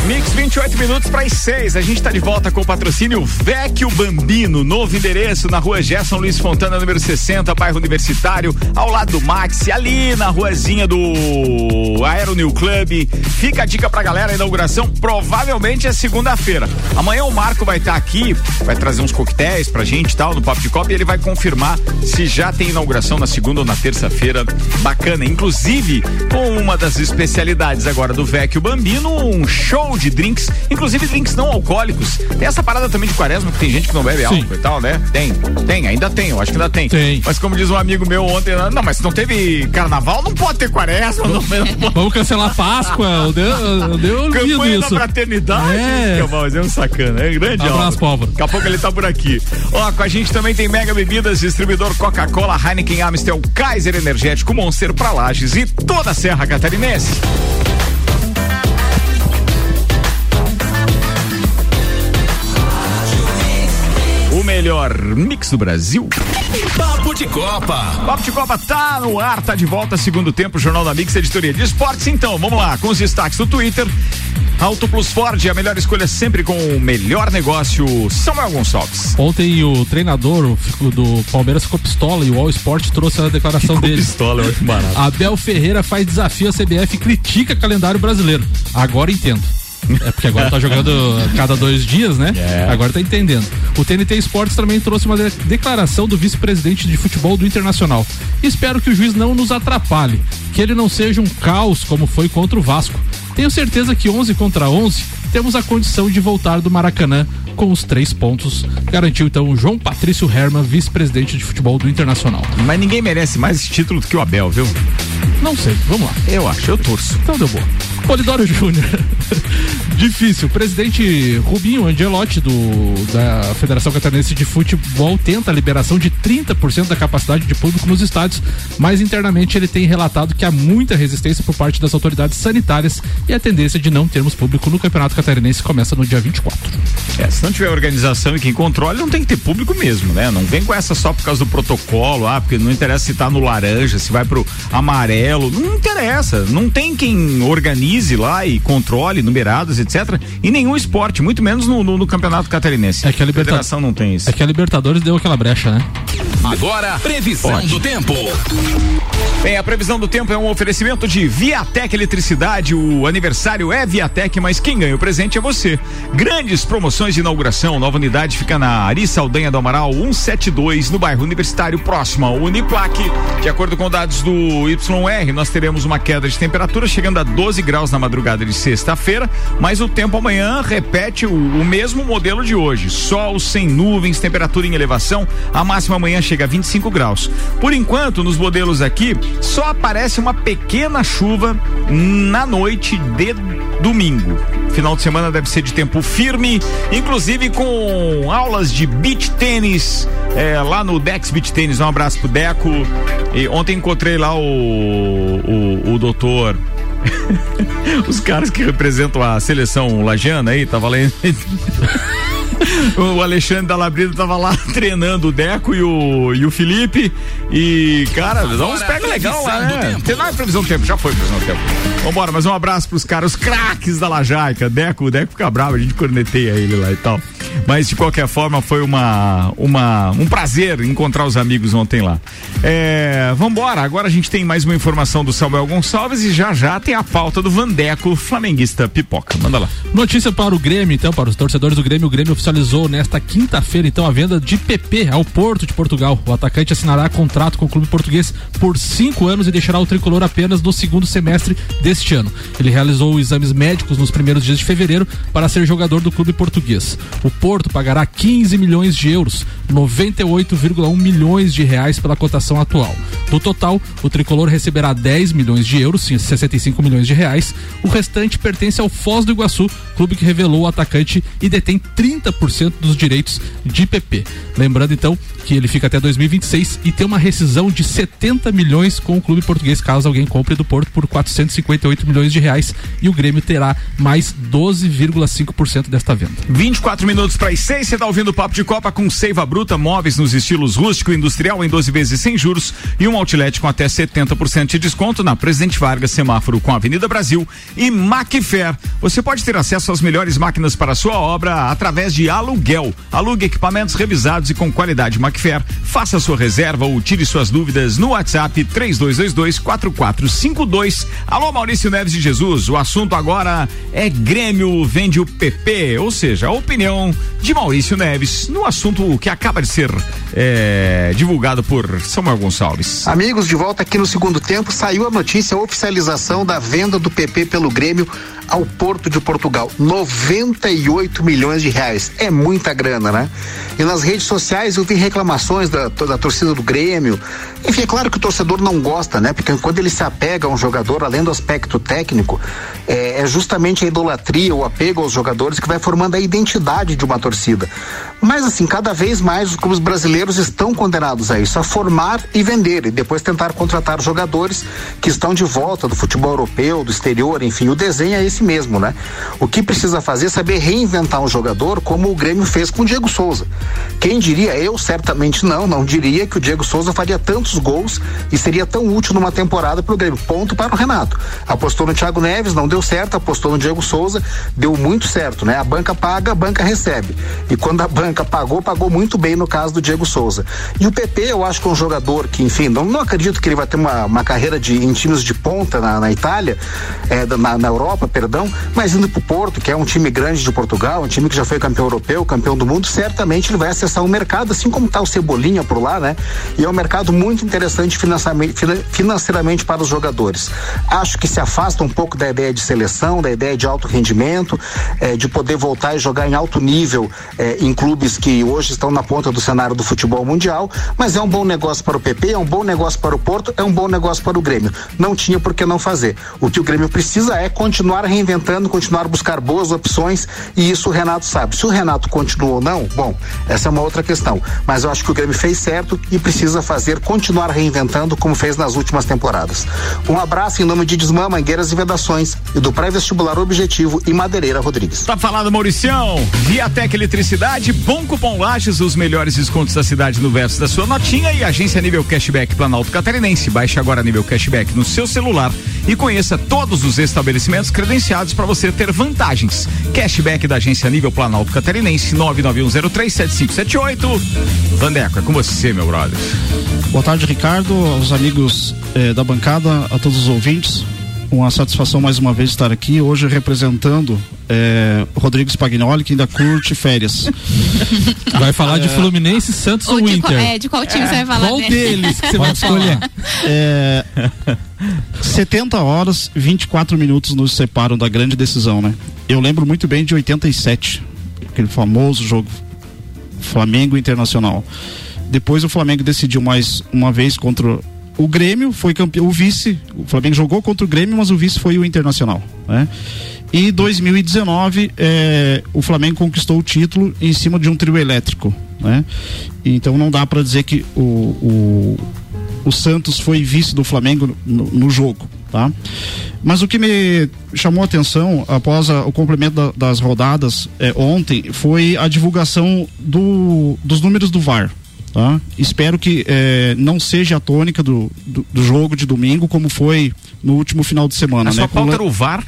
Mix 28 minutos para as 6. A gente está de volta com o patrocínio Vecchio Bambino, novo endereço na rua Gerson Luiz Fontana, número 60, bairro Universitário, ao lado do Maxi, ali na ruazinha do Aero New Club. Fica a dica pra galera, a inauguração provavelmente é segunda-feira. Amanhã o Marco vai estar tá aqui, vai trazer uns coquetéis pra gente tal, no Papo de Copa, e ele vai confirmar se já tem inauguração na segunda ou na terça-feira. Bacana. Inclusive, com uma das especialidades agora do Vecchio Bambino, um show de drinks, inclusive drinks não alcoólicos. Tem essa parada também de quaresma, que tem gente que não bebe álcool e tal, né? Tem, tem, ainda tem, eu acho que ainda tem. Tem. Mas como diz um amigo meu ontem, não, mas se não teve carnaval, não pode ter quaresma. Não, não Vamos cancelar Páscoa. Eu dei, eu ouvido Campanha da isso. fraternidade. É. É mas é um sacana. É grande Abraço, Álvaro. Pólvora. Daqui a pouco ele tá por aqui. Ó, com a gente também tem Mega Bebidas, distribuidor Coca-Cola, Heineken, Amstel, Kaiser Energético, Monster pra Lages e toda a Serra Catarinense. Melhor mix do Brasil. Papo de Copa. Papo de Copa tá no ar, tá de volta, segundo tempo, Jornal da Mix, editoria de esportes. Então, vamos lá, com os destaques do Twitter. Auto Plus Ford, a melhor escolha sempre com o melhor negócio. Samuel Gonçalves. Ontem o treinador do Palmeiras ficou pistola e o All Sport trouxe a declaração dele. Pistola, acho barato. Abel Ferreira faz desafio à CBF e critica calendário brasileiro. Agora entendo. É porque agora tá jogando cada dois dias, né? Agora tá entendendo. O TNT Esportes também trouxe uma de- declaração do vice-presidente de futebol do Internacional. Espero que o juiz não nos atrapalhe, que ele não seja um caos como foi contra o Vasco. Tenho certeza que 11 contra 11 temos a condição de voltar do Maracanã com os três pontos. Garantiu então o João Patrício Herman, vice-presidente de futebol do Internacional. Mas ninguém merece mais esse título do que o Abel, viu? Não sei, vamos lá. Eu acho, eu torço. Então deu boa. Polidoro Júnior. Difícil. O presidente Rubinho Angelotti do, da Federação Catarinense de Futebol tenta a liberação de 30% da capacidade de público nos estádios, mas internamente ele tem relatado que há muita resistência por parte das autoridades sanitárias e a tendência de não termos público no Campeonato Catarinense começa no dia 24. É, se não tiver organização e quem controla, não tem que ter público mesmo, né? Não vem com essa só por causa do protocolo, ah, porque não interessa se tá no laranja, se vai pro amarelo, não interessa. Não tem quem organize lá e controle numeradas, etc. E nenhum esporte, muito menos no, no- no campeonato catarinense. É que a Liberta- federação não tem isso. É que a Libertadores deu aquela brecha, né? Agora, previsão Pode. do tempo. Bem, a previsão do tempo é um oferecimento de Viatec Eletricidade. O aniversário é Viatec, mas quem ganha o presente é você. Grandes promoções de inauguração. Nova unidade fica na Ari Saldanha do Amaral 172, no bairro Universitário, próximo ao Uniplaque. De acordo com dados do YR, nós teremos uma queda de temperatura chegando a 12 graus na madrugada de sexta-feira, mas o tempo amanhã repete o, o mesmo modelo de hoje. Sol sem nuvens, temperatura em elevação. A máxima amanhã chega a 25 graus. Por enquanto, nos modelos aqui, só aparece uma pequena chuva na noite de domingo. Final de semana deve ser de tempo firme, inclusive com aulas de beach tênis é, lá no Dex Beach Tênis. Um abraço pro Deco. E ontem encontrei lá o, o, o doutor. Os caras que representam a seleção lajana aí, tava lendo. O Alexandre da Labrida tava lá treinando o Deco e o, e o Felipe. E, cara, dá uns pega legal lá, né? Tem lá previsão do tempo, já foi previsão do tempo. Vambora, mas um abraço pros caras, os craques da Lajaica. Deco, o Deco fica bravo, a gente corneteia ele lá e tal. Mas de qualquer forma, foi uma, uma, um prazer encontrar os amigos ontem lá. É, vambora, agora a gente tem mais uma informação do Samuel Gonçalves e já já tem a pauta do Vandeco, flamenguista pipoca. Manda lá. Notícia para o Grêmio, então, para os torcedores do Grêmio. O Grêmio oficializou nesta quinta-feira, então, a venda de PP ao Porto de Portugal. O atacante assinará contrato com o clube português por cinco anos e deixará o tricolor apenas no segundo semestre deste ano. Ele realizou exames médicos nos primeiros dias de fevereiro para ser jogador do clube português. O Porto pagará 15 milhões de euros, 98,1 milhões de reais pela cotação atual. Do total, o tricolor receberá 10 milhões de euros, sim, 65 milhões de reais. O restante pertence ao Foz do Iguaçu, clube que revelou o atacante e detém 30% dos direitos de PP. Lembrando então que ele fica até 2026 e tem uma rescisão de 70 milhões com o clube português caso alguém compre do Porto por 458 milhões de reais e o Grêmio terá mais 12,5% desta venda. 24 minutos para as 6, você está ouvindo o Papo de Copa com Seiva Bruta, móveis nos estilos rústico e industrial em 12 vezes sem juros e um outlet com até 70% de desconto na Presidente Vargas, semáforo com Avenida Brasil e Macfair. Você pode ter acesso às melhores máquinas para sua obra através de aluguel. Alugue equipamentos revisados e com qualidade Macfair. Faça sua reserva ou tire suas dúvidas no WhatsApp 3222 4452. Alô Maurício Neves de Jesus, o assunto agora é Grêmio vende o PP, ou seja, a opinião de Maurício Neves no assunto que acaba de ser é, divulgado por Samuel Gonçalves. Amigos, de volta aqui no segundo tempo, saiu a notícia, a oficialização da venda do PP pelo Grêmio ao Porto de Portugal. 98 milhões de reais. É muita grana, né? E nas redes sociais eu vi reclamações da, da torcida do Grêmio. Enfim, é claro que o torcedor não gosta, né? Porque quando ele se apega a um jogador, além do aspecto técnico, é, é justamente a idolatria, o apego aos jogadores que vai formando a identidade de uma torcida. Mas assim, cada vez mais os clubes brasileiros estão condenados a isso, a formar e vender, e depois tentar contratar jogadores que estão de volta do futebol europeu, do exterior, enfim, o desenho é esse mesmo, né? O que precisa fazer é saber reinventar um jogador como o Grêmio fez com o Diego Souza. Quem diria, eu certamente não, não diria que o Diego Souza faria tantos gols e seria tão útil numa temporada para o Grêmio. Ponto para o Renato. Apostou no Thiago Neves, não deu certo, apostou no Diego Souza, deu muito certo, né? A banca paga, a banca recebe. E quando a banca pagou, pagou muito bem no caso do Diego Souza. E o PP, eu acho que é um jogador que, enfim, não, não acredito que ele vai ter uma, uma carreira de, em times de ponta na, na Itália, é, na, na Europa, perdão, mas indo para o Porto, que é um time grande de Portugal, um time que já foi campeão europeu, campeão do mundo, certamente ele vai acessar um mercado, assim como está o Cebolinha por lá, né? E é um mercado muito interessante financeiramente para os jogadores. Acho que se afasta um pouco da ideia de seleção, da ideia de alto rendimento, é, de poder voltar e jogar em alto nível é, em clubes que hoje estão na ponta do cenário do futebol mundial, mas é um bom negócio para o PP, é um bom negócio para o Porto, é um bom negócio para o Grêmio. Não tinha por que não fazer. O que o Grêmio precisa é continuar reinventando, continuar buscar boas opções e isso o Renato sabe. Se o Renato continua ou não, bom, essa é uma outra questão. Mas eu acho que o Grêmio fez certo e precisa fazer, continuar reinventando como fez nas últimas temporadas. Um abraço em nome de Desmã, Mangueiras e Vedações e do pré-vestibular Objetivo e Madeireira Rodrigues. Tá falado, Mauricião. Viatec Eletricidade, Bom Cupom Lages, os melhores descontos da cidade no verso da sua notinha e agência nível cashback Planalto Catarinense. Baixe agora nível cashback no seu celular e conheça todos os estabelecimentos credenciados para você ter vantagens. Cashback da agência nível Planalto Catarinense 991037578. Vandeco, é com você, meu brother. Boa tarde, Ricardo, aos amigos eh, da bancada, a todos os ouvintes. Uma satisfação mais uma vez estar aqui, hoje representando eh, Rodrigo Spagnoli, que ainda curte férias. Vai falar de Fluminense, Santos ou, Ou de, Inter? qual, é, de qual time você vai falar? Qual deles que você vai escolher? É, 70 horas, 24 minutos nos separam da grande decisão, né? Eu lembro muito bem de 87, aquele famoso jogo Flamengo Internacional. Depois o Flamengo decidiu mais uma vez contra o Grêmio, foi campeão, o vice, o Flamengo jogou contra o Grêmio, mas o vice foi o Internacional, né? E 2019, eh, o Flamengo conquistou o título em cima de um trio elétrico, né? Então não dá para dizer que o, o, o Santos foi vice do Flamengo no, no jogo, tá? Mas o que me chamou a atenção após a- o complemento da- das rodadas eh, ontem foi a divulgação do, dos números do VAR. Tá? Espero que eh, não seja a tônica do, do, do jogo de domingo, como foi no último final de semana. A né? sua Com pauta lan- era o VAR?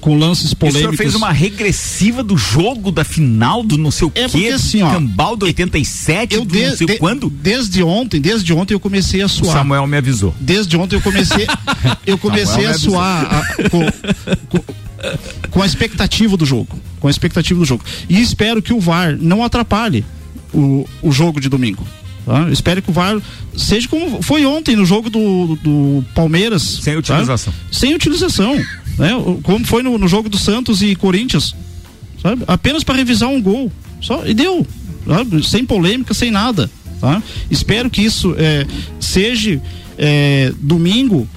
com lances E o polêmicos. senhor fez uma regressiva do jogo da final do não sei o É quê, assim, ó, Cambal do 87, eu de- não sei de- quando. Desde ontem, desde ontem eu comecei a O suar. Samuel me avisou. Desde ontem eu comecei, eu comecei a suar a- com, com- com a expectativa do jogo, com a expectativa do jogo. E espero que o VAR não atrapalhe o, o jogo de domingo. Tá? Eu espero que o VAR seja como foi ontem no jogo do, do Palmeiras. Sem utilização. Sem utilização. Né? Como foi no, no jogo do Santos e Corinthians. Sabe? Apenas para revisar um gol. Só, e deu. sabe? Sem polêmica, sem nada. Tá? Espero que isso é, seja é, domingo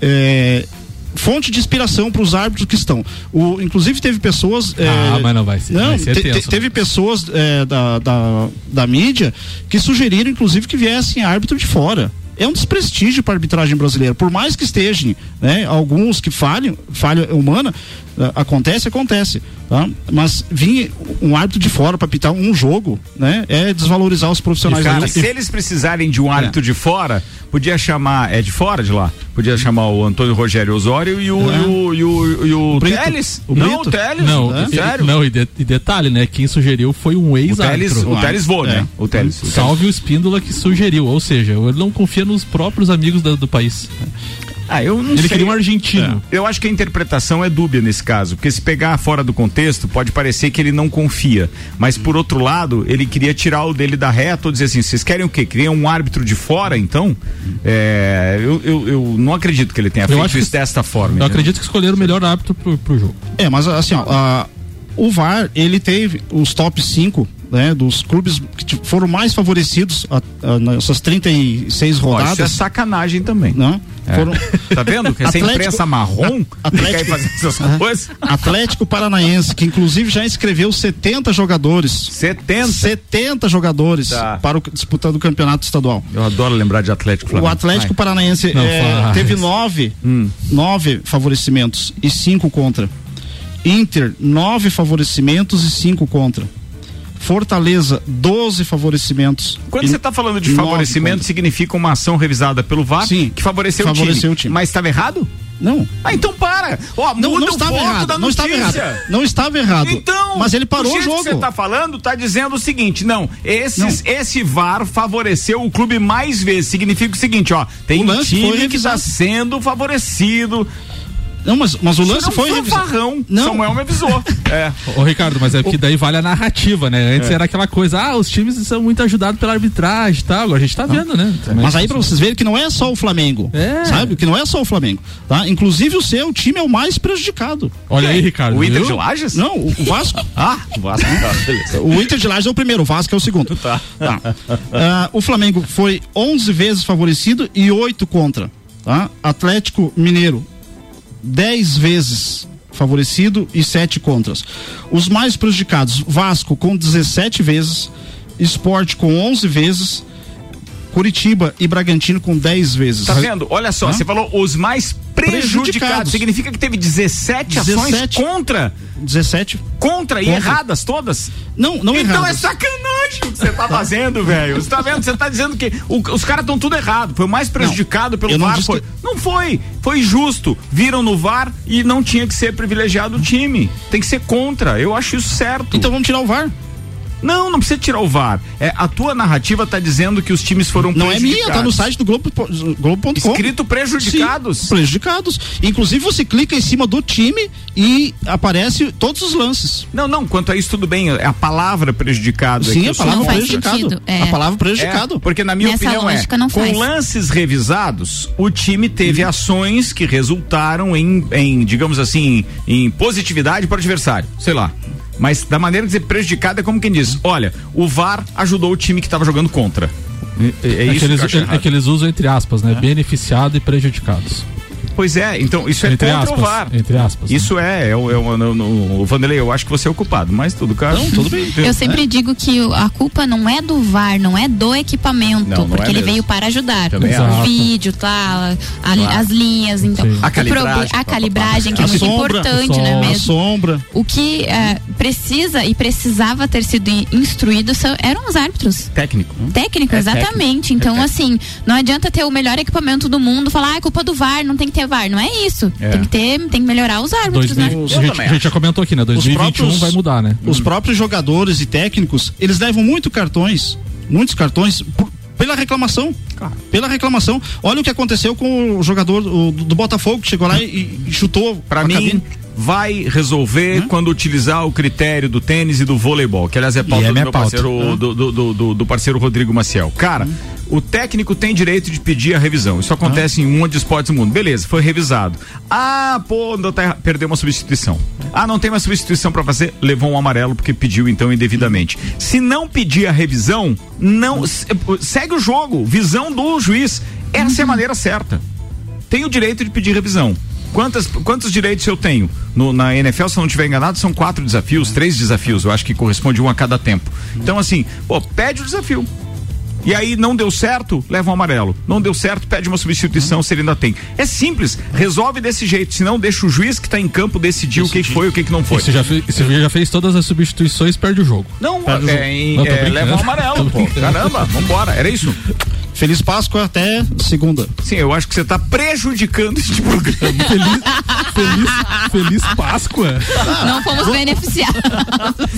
é, fonte de inspiração para os árbitros que estão. O, inclusive teve pessoas. é, Ah, mas não vai ser. não, vai ser te- te- tenso, né? teve pessoas é, da, da, da mídia que sugeriram, inclusive, que viessem árbitro de fora. É um desprestígio para a arbitragem brasileira. Por mais que estejam né, alguns que falham, falha humana, eh, acontece, acontece. Tá? Mas vir um árbitro de fora para apitar um jogo né, é desvalorizar os profissionais. E, cara, se eles precisarem de um árbitro de fora, podia chamar. É de fora de lá? Podia chamar o Antônio Rogério Osório e o, É. e o, e o, e o Brito? Teles. O não, Brito? o Teles. Não, é? e- sério. não e, de- e detalhe, né? Quem sugeriu foi um o ex-árbitro. o Teles voa, né? É. O Teles. o Teles. Salve o Espíndola que sugeriu, ou seja, ele não confia nos próprios amigos da- do país. Ah, eu não Ele sei. queria um argentino. É. Eu acho que a interpretação é dúbia nesse caso, porque se pegar fora do contexto, pode parecer que ele não confia. Mas por outro lado, ele queria tirar o dele da reta ou dizer assim: vocês querem o quê? Queriam um árbitro de fora, então? É, eu, eu, eu não acredito que ele tenha Eu feito acho isso que- dessa forma. Eu entendeu? acredito que escolheram o melhor árbitro pro, pro jogo. É, mas assim, ó, a- o VAR, ele teve os top 5, né, dos clubes que foram mais favorecidos a- a- nessas 36 Ó, rodadas. isso é sacanagem também. Não? É. Foram... Tá vendo? Que essa Atlético- imprensa marrom A- que quer fazer essas Aham. coisas. Atlético Paranaense, que inclusive já inscreveu 70 jogadores. 70? 70 jogadores Tá. para o disputando o campeonato estadual. Eu adoro lembrar de Atlético O Flamengo. Atlético Vai. Paranaense Não é, teve nove, Hum. nove favorecimentos e cinco contra. Inter, nove favorecimentos e cinco contra. Fortaleza, 12 favorecimentos. Quando você está falando de favorecimento, contra. significa uma ação revisada pelo VAR Sim, que favoreceu, favoreceu o, o time. time. Mas estava errado? Não. Ah, então para! Ó, Não, não o estava errado, da não estava errado. Não estava errado. Então, mas ele parou o jeito jogo. que você está falando, tá dizendo o seguinte, não, esses, esse VAR favoreceu o clube mais vezes. Significa o seguinte, ó, tem O lance time que está sendo favorecido. Não, mas, mas o lance foi um fanfarrão. Não. Samuel me avisou. É. Ô, Ricardo, mas é porque daí vale a narrativa, né? Antes É. era aquela coisa, ah, os times são muito ajudados pela arbitragem e tal. Agora a gente tá vendo, né? Também. Mas aí pra vocês verem que não é só o Flamengo. É. Sabe? Que não é só o Flamengo. Tá? Inclusive o seu time é o mais prejudicado. Olha aí, Ricardo. O Inter viu? de Lages? Não, o, Vasco. Ah, o Vasco. Tá, beleza. O Inter de Lages é o primeiro, o Vasco é o segundo. Tá. Tá. Ah, o Flamengo foi 11 vezes favorecido e 8 contra. Tá? Atlético Mineiro, 10 vezes favorecido e 7 contras. Os mais prejudicados, Vasco com 17 vezes, Esporte com 11 vezes, Curitiba e Bragantino com 10 vezes. Tá vendo? Olha só, Hã? você falou os mais prejudicados. Prejudicados. Significa que teve 17, ações 17. contra. 17. Contra e Contra. erradas todas? Não, não Então erradas. é sacanagem o que você tá fazendo, velho. Você tá vendo? Você tá dizendo que o- os caras estão tudo errado. Foi o mais prejudicado pelo não VAR. disse Foi. que- Não foi. Foi justo. Viram no VAR e não tinha que ser privilegiado o time. Tem que ser contra. Eu acho isso certo. Então vamos tirar o VAR. Não, não precisa tirar o VAR. É, a tua narrativa tá dizendo que os times foram Não é minha, tá no prejudicados. site do Globo, Globo.com. Escrito prejudicados. Sim, prejudicados. Inclusive você clica em cima do time e aparece todos os lances. Não, não, quanto a isso tudo bem, é a palavra prejudicado. é Sim, que a palavra prejudicado. é. A palavra prejudicado. É, porque na minha Nessa opinião é, não com faz. lances revisados, o time teve ações que resultaram em, em, digamos assim, em positividade para o adversário, sei lá. Mas da maneira de ser prejudicado é como quem diz, olha, o VAR ajudou o time que estava jogando contra. É, é É, isso que eles, que é- é que eles usam entre aspas, né? Beneficiado e prejudicados. Pois é, então isso é Entre contra aspas, o VAR. entre aspas, né? Isso é, é, o- é o- Vanderlei, eu acho que você é o culpado, mas tudo, cara. Não, tudo bem. Eu sempre digo que a culpa não é do VAR, não é do equipamento, Não, não porque é ele mesmo. veio para ajudar. Também o vídeo, tá, a- Claro. as linhas, então. Sim. A calibragem, a calibragem, que é muito sombra, importante, a não é sombra, mesmo? a sombra. O que eh, precisa e precisava ter sido in- instruído são- eram os árbitros. Técnico. Técnico, É exatamente. técnico. Então, É assim, não adianta ter o melhor equipamento do mundo, falar, ah, é culpa do VAR, não tem que ter VAR. Não é isso. É. Tem que ter, tem que melhorar os árbitros, 2000, né? a, gente, a gente já comentou aqui, né? 2021 próprios- vai mudar, né? Os próprios jogadores e técnicos, eles levam muito cartões, muitos cartões por- pela reclamação. Pela reclamação. Olha o que aconteceu com o jogador o, do, do Botafogo que chegou lá e, e chutou Pra a mim, cabine. Vai resolver quando utilizar o critério do tênis e do voleibol, que aliás é pauta é do pauta. parceiro, Hã? do, do, do- do- parceiro Rodrigo Maciel. Cara, o técnico tem direito de pedir a revisão. Isso acontece em um de esportes do mundo. Beleza, foi revisado. Ah, pô, tá perdeu uma substituição. Ah, não tem uma substituição pra fazer, levou um amarelo porque pediu então indevidamente. Se não pedir a revisão, não se- segue o jogo, visão do juiz. Essa é a maneira certa tenho o direito de pedir revisão. Quantas, quantos direitos eu tenho? No- na NFL, se eu não estiver enganado, são quatro desafios, três desafios. Eu acho que corresponde um a cada tempo. Então, assim, pô, pede o desafio. E aí não deu certo, leva um amarelo. Não deu certo, pede uma substituição se ele ainda tem. É simples, resolve desse jeito. Senão deixa o juiz que está em campo decidir o que que foi e o que, que não foi. Você já, fez, você já fez todas as substituições, perde o jogo. Não, Perde o é, jogo. em- Não, é, leva um amarelo, pô. Caramba, vambora. Era isso? Feliz Páscoa até segunda. Sim, eu acho que você tá prejudicando este programa. feliz, feliz, feliz Páscoa. Não fomos beneficiados.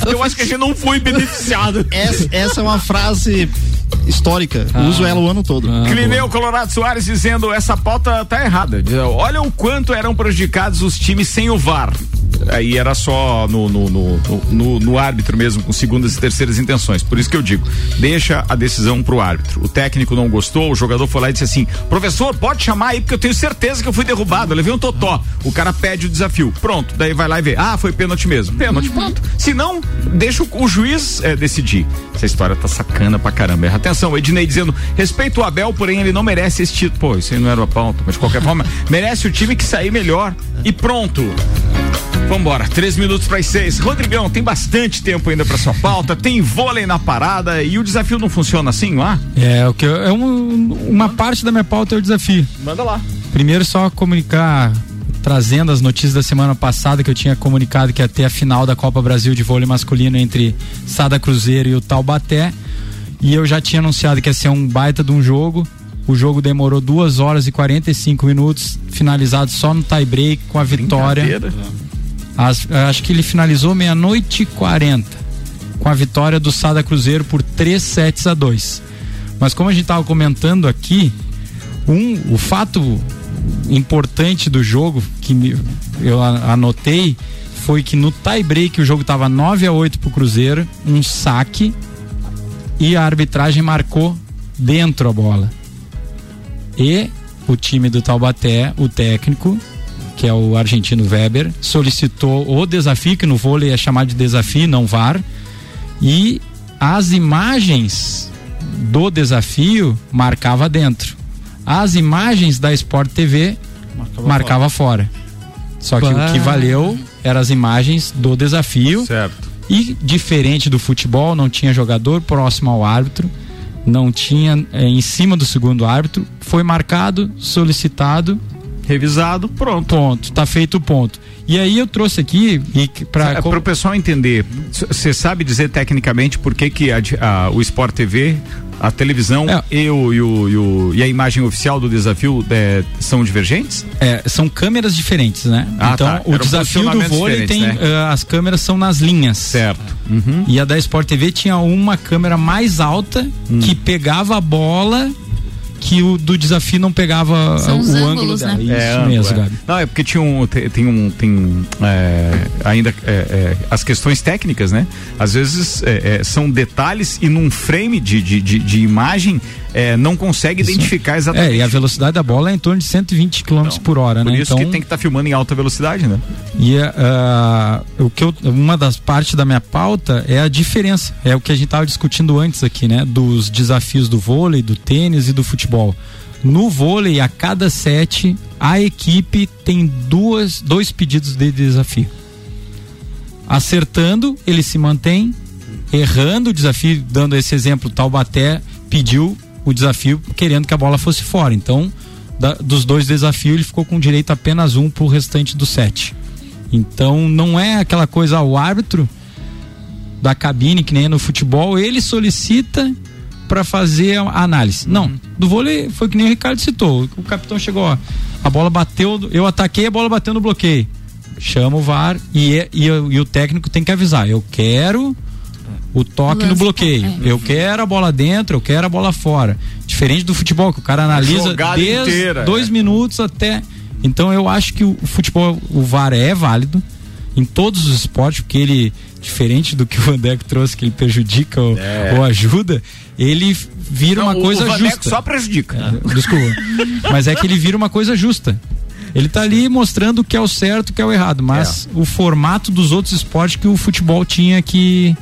Eu acho que a gente não foi beneficiado. Essa, essa é uma frase histórica. Ah. Uso ela o ano todo. Clineu Colorado Soares dizendo essa pauta tá errada. Olha o quanto eram prejudicados os times sem o VAR. Aí era só no, no, no, no- no árbitro mesmo, com segundas e terceiras intenções. Por isso que eu digo, deixa a decisão pro árbitro. O técnico não gostou, o jogador foi lá e disse assim: professor, pode chamar aí, porque eu tenho certeza que eu fui derrubado. Eu levei um totó. O cara pede o desafio. Pronto, daí vai lá e vê. Ah, foi pênalti mesmo. Pênalti, pronto. Se não, deixa o, o juiz eh, decidir. Essa história tá sacana pra caramba. Atenção, Ednei dizendo: respeito o Abel, porém ele não merece esse título. Pô, isso aí não era a pauta, mas de qualquer forma, merece o time que sair melhor. E pronto. Vambora, três minutos para as seis. Rodrigão, tem bastante tempo ainda para sua pauta, tem vôlei na parada e o desafio não funciona assim lá? É, o que é um- uma parte da minha pauta é o desafio. Manda lá. Primeiro só comunicar trazendo as notícias da semana passada que eu tinha comunicado que ia ter a final da Copa Brasil de vôlei masculino entre Sada Cruzeiro e o Taubaté. E eu já tinha anunciado que ia ser um baita de um jogo. O jogo demorou 2 horas e 45 minutos, finalizado só no tie break com a vitória. As- acho que ele finalizou meia-noite e 40 com a vitória do Sada Cruzeiro por 3 sets a 2. Mas como a gente estava comentando aqui, um, o fato importante do jogo que eu anotei foi que no tie break o jogo estava 9 a 8 pro Cruzeiro, um saque e a arbitragem marcou dentro a bola. E o time do Taubaté, o técnico, que é o argentino Weber, solicitou o desafio, que no vôlei é chamado de desafio, não VAR, e as imagens do desafio marcava dentro. As imagens da Sport TV marcava, fora. Só que Bah. o que valeu eram as imagens do desafio. Certo. E diferente do futebol, não tinha jogador próximo ao árbitro, não tinha eh, em cima do segundo árbitro, foi marcado, solicitado, revisado, pronto. Ponto, tá feito o ponto. E aí eu trouxe aqui e para É, para o pessoal entender, você sabe dizer tecnicamente por que, que a a- o Sport TV, a televisão É. e, o, e, o- e a imagem oficial do desafio é, são divergentes? É, são câmeras diferentes, né? Ah, então, tá. o desafio do vôlei tem né? ah, as câmeras são nas linhas. Certo. E a da Sport TV tinha uma câmera mais alta Hum. que pegava a bola que o do desafio não pegava São o os ângulo né? Isso É, mesmo, é. Gabi. Não, é porque tinha um, tem, tem um, tem é, ainda é, é, as questões técnicas, né? Às vezes é, é, são detalhes e num frame de, de, de, de imagem é, não consegue identificar exatamente. É, e a velocidade da bola é em torno de 120 km por hora, Por né? isso então, que tem que estar filmando em alta velocidade, né? E ah, o que eu, uma das partes da minha pauta é a diferença, é o que a gente estava discutindo antes aqui, né? Dos desafios do vôlei, do tênis e do futebol. No vôlei, a cada sete, a equipe tem duas, dois pedidos de desafio. Acertando, ele se mantém. Errando o desafio, dando esse exemplo, Taubaté pediu o desafio querendo que a bola fosse fora. Então, da- dos dois desafios, ele ficou com direito a apenas um pro restante do sete. Então não é aquela coisa, o árbitro da cabine, que nem é no futebol, ele solicita para fazer a análise. Não, do vôlei foi que nem o Ricardo citou. O capitão chegou, ó, a bola bateu, eu ataquei, a bola bateu no bloqueio. Chama o VAR e, é- e, e o técnico tem que avisar. Eu quero o toque no bloqueio. é. Eu quero a bola dentro, eu quero a bola fora. Diferente do futebol, que o cara analisa jogada desde inteira, dois é. minutos até. Então eu acho que o futebol, o VAR é válido em todos os esportes, porque ele, diferente do que o Vandeco trouxe, que ele prejudica ou, É. ou ajuda, ele vira Não, uma coisa o justa. só prejudica. É, desculpa. Mas é que ele vira uma coisa justa. Ele tá ali mostrando o que é o certo e o que é o errado, mas É. o formato dos outros esportes que o futebol tinha que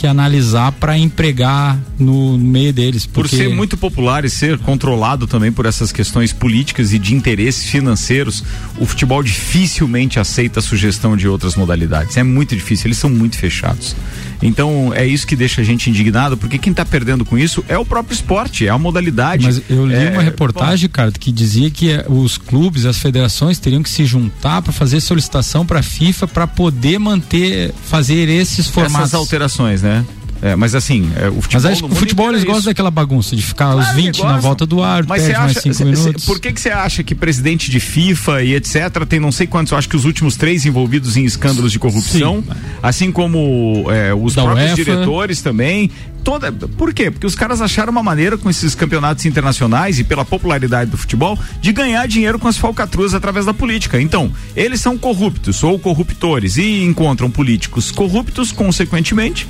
que analisar para empregar no meio deles, Por porque ser muito popular e ser controlado também por essas questões políticas e de interesses financeiros, o futebol dificilmente aceita a sugestão de outras modalidades. É muito difícil, eles são muito fechados. Então é isso que deixa a gente indignado, porque quem está perdendo com isso é o próprio esporte, é a modalidade. Mas eu li É, uma reportagem, cara, que dizia que eh, os clubes, as federações teriam que se juntar para fazer solicitação para a FIFA para poder manter, fazer esses formatos. Essas alterações, né? É, mas assim, é, o futebol. Mas acho que o futebol eles gostam daquela bagunça, de ficar os 20 na volta do ar, Mas perde você mais acha, 5 cê- minutos. por que que você acha que presidente de FIFA e etc tem não sei quantos, eu acho que os últimos três envolvidos em escândalos de corrupção, assim como é, os Da próprios UEFA. diretores também, toda, por quê? Porque os caras acharam uma maneira com esses campeonatos internacionais e pela popularidade do futebol de ganhar dinheiro com as falcatruas através da política. Então, eles são corruptos ou corruptores e encontram políticos corruptos, consequentemente.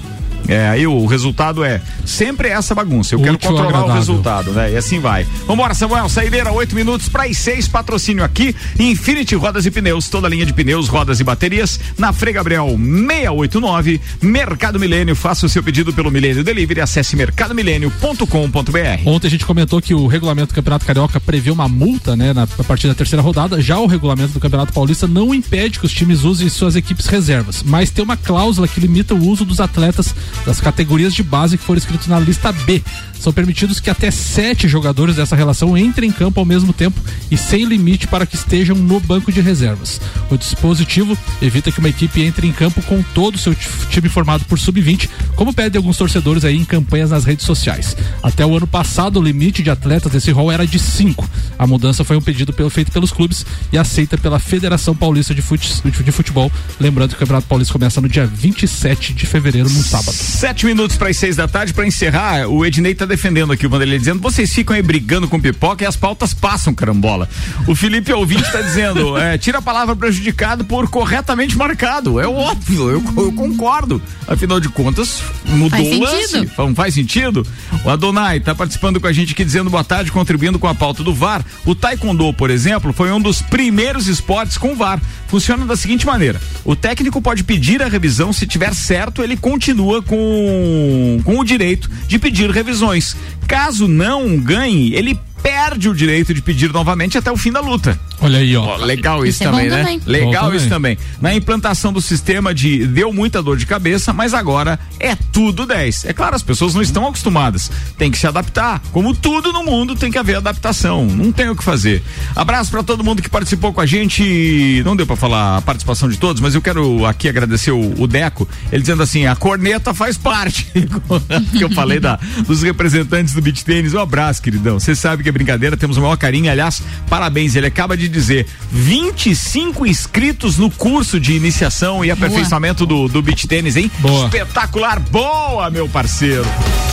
É, aí o resultado é sempre essa bagunça. Eu quero Útil, controlar o agradável. resultado, né? E assim vai. Vambora, Samuel, saideira, oito minutos para as seis, patrocínio aqui, Infinity Rodas e Pneus, toda linha de pneus, rodas e baterias, na Frei Gabriel 689, Mercado Milênio, faça o seu pedido pelo Milênio Delivery, acesse mercadomilênio.com.br. Ontem a gente comentou que o regulamento do Campeonato Carioca prevê uma multa, né, na, a partir da terceira rodada. Já o regulamento do Campeonato Paulista não impede que os times usem suas equipes reservas, mas tem uma cláusula que limita o uso dos atletas das categorias de base que foram escritos na lista B. São permitidos que até sete jogadores dessa relação entrem em campo ao mesmo tempo e sem limite para que estejam no banco de reservas. O dispositivo evita que uma equipe entre em campo com todo o seu ti- time formado por sub-20, como pedem alguns torcedores aí em campanhas nas redes sociais. Até o ano passado, o limite de atletas desse rol era de cinco. A mudança foi um pedido pelo- feito pelos clubes e aceita pela Federação Paulista de, de Futebol. Lembrando que o Campeonato Paulista começa no dia 27 de fevereiro, no sábado. Sete minutos para as seis da tarde, para encerrar, o Ednei tá defendendo aqui o Vanderlei, dizendo, vocês ficam aí brigando com pipoca e as pautas passam, carambola. O Felipe Ouvinte tá dizendo, é, tira a palavra prejudicado por corretamente marcado. É óbvio, eu, eu concordo. Afinal de contas, mudou Faz o lance. sentido. Não faz sentido? O Adonai tá participando com a gente aqui dizendo boa tarde, contribuindo com a pauta do VAR. O Taekwondo, por exemplo, foi um dos primeiros esportes com VAR. Funciona da seguinte maneira: o técnico pode pedir a revisão, se tiver certo, ele continua com, com o direito de pedir revisões. Caso não ganhe, ele perde o direito de pedir novamente até o fim da luta. Olha aí, ó. legal isso, Isso é também, né? também. Legal Bom isso também. Na implantação do sistema de deu muita dor de cabeça, mas agora é tudo 10. É claro, as pessoas não estão acostumadas. Tem que se adaptar. Como tudo no mundo tem que haver adaptação. Não tem o que fazer. Abraço pra todo mundo que participou com a gente. Não deu pra falar a participação de todos, mas eu quero aqui agradecer o, o Deco, ele dizendo assim: a corneta faz parte. que eu falei da, dos representantes do beat tênis. Um abraço, queridão. Você sabe que é brincadeira, temos o maior carinho. Aliás, parabéns. Ele acaba de dizer: 25 inscritos no curso de iniciação e aperfeiçoamento do, do beat tênis, hein? Boa. Espetacular. Boa, meu parceiro.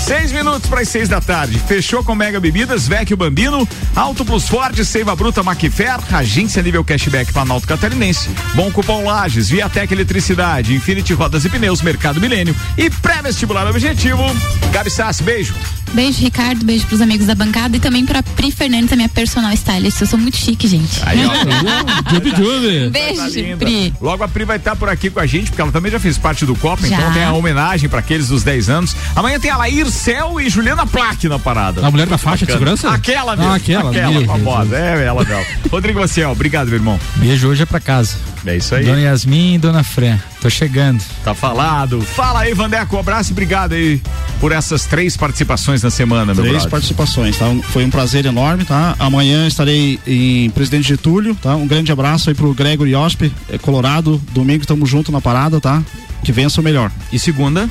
Seis minutos para as seis da tarde. Fechou com Mega Bebidas, Vecchio Bambino, Auto Plus Forte, Seiva Bruta Macfer, Agência Nível Cashback Planalto Catarinense, Bom Cupom Lages, Viatec Eletricidade, Infinity Rodas e Pneus, Mercado Milênio e pré-vestibular objetivo. Gabi Sassi, beijo. Beijo, Ricardo. Beijo pros amigos da bancada e também pra Pri Fernandes, a minha personal stylist. Eu sou muito chique, gente. Aí, ó. Jubi Jubi. Beijo, Tá. Pri. Logo a Pri vai estar por aqui com a gente, porque ela também já fez parte do Copa, Já. então tem a homenagem para aqueles dos 10 anos. Amanhã tem a Cel e Juliana Plaque na parada. A mulher da faixa de Bacana. segurança? Aquela mesmo. Ah, aquela. Aquela famosa. É, ela não. Rodrigo Maciel, obrigado, meu irmão. Beijo hoje é pra casa. É isso aí. Dona Yasmin e Dona Fran. Tô chegando. Tá falado. Fala aí, Vandeco. Um abraço e obrigado aí por essas três participações na semana, meu Três brother. participações, tá? Um- Foi um prazer enorme, tá? Amanhã estarei em Presidente Getúlio, tá? Um grande abraço aí pro Gregory Ospe, eh, Colorado. Domingo estamos junto na parada, tá? Que vença o melhor. E segunda?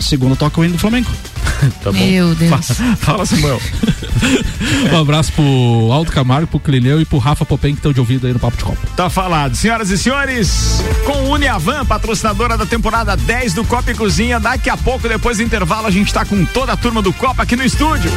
Segunda toca o hino do Flamengo. Tá bom. Meu Deus. Fala, Samuel. Um abraço pro Aldo Camargo, pro Clineu e pro Rafa Popem que estão de ouvido aí no Papo de Copa. Tá falado. Senhoras e senhores, com Uniavan, patrocinadora da temporada 10 do Copa e Cozinha. Daqui a pouco, depois do intervalo, a gente tá com toda a turma do Copa aqui no estúdio.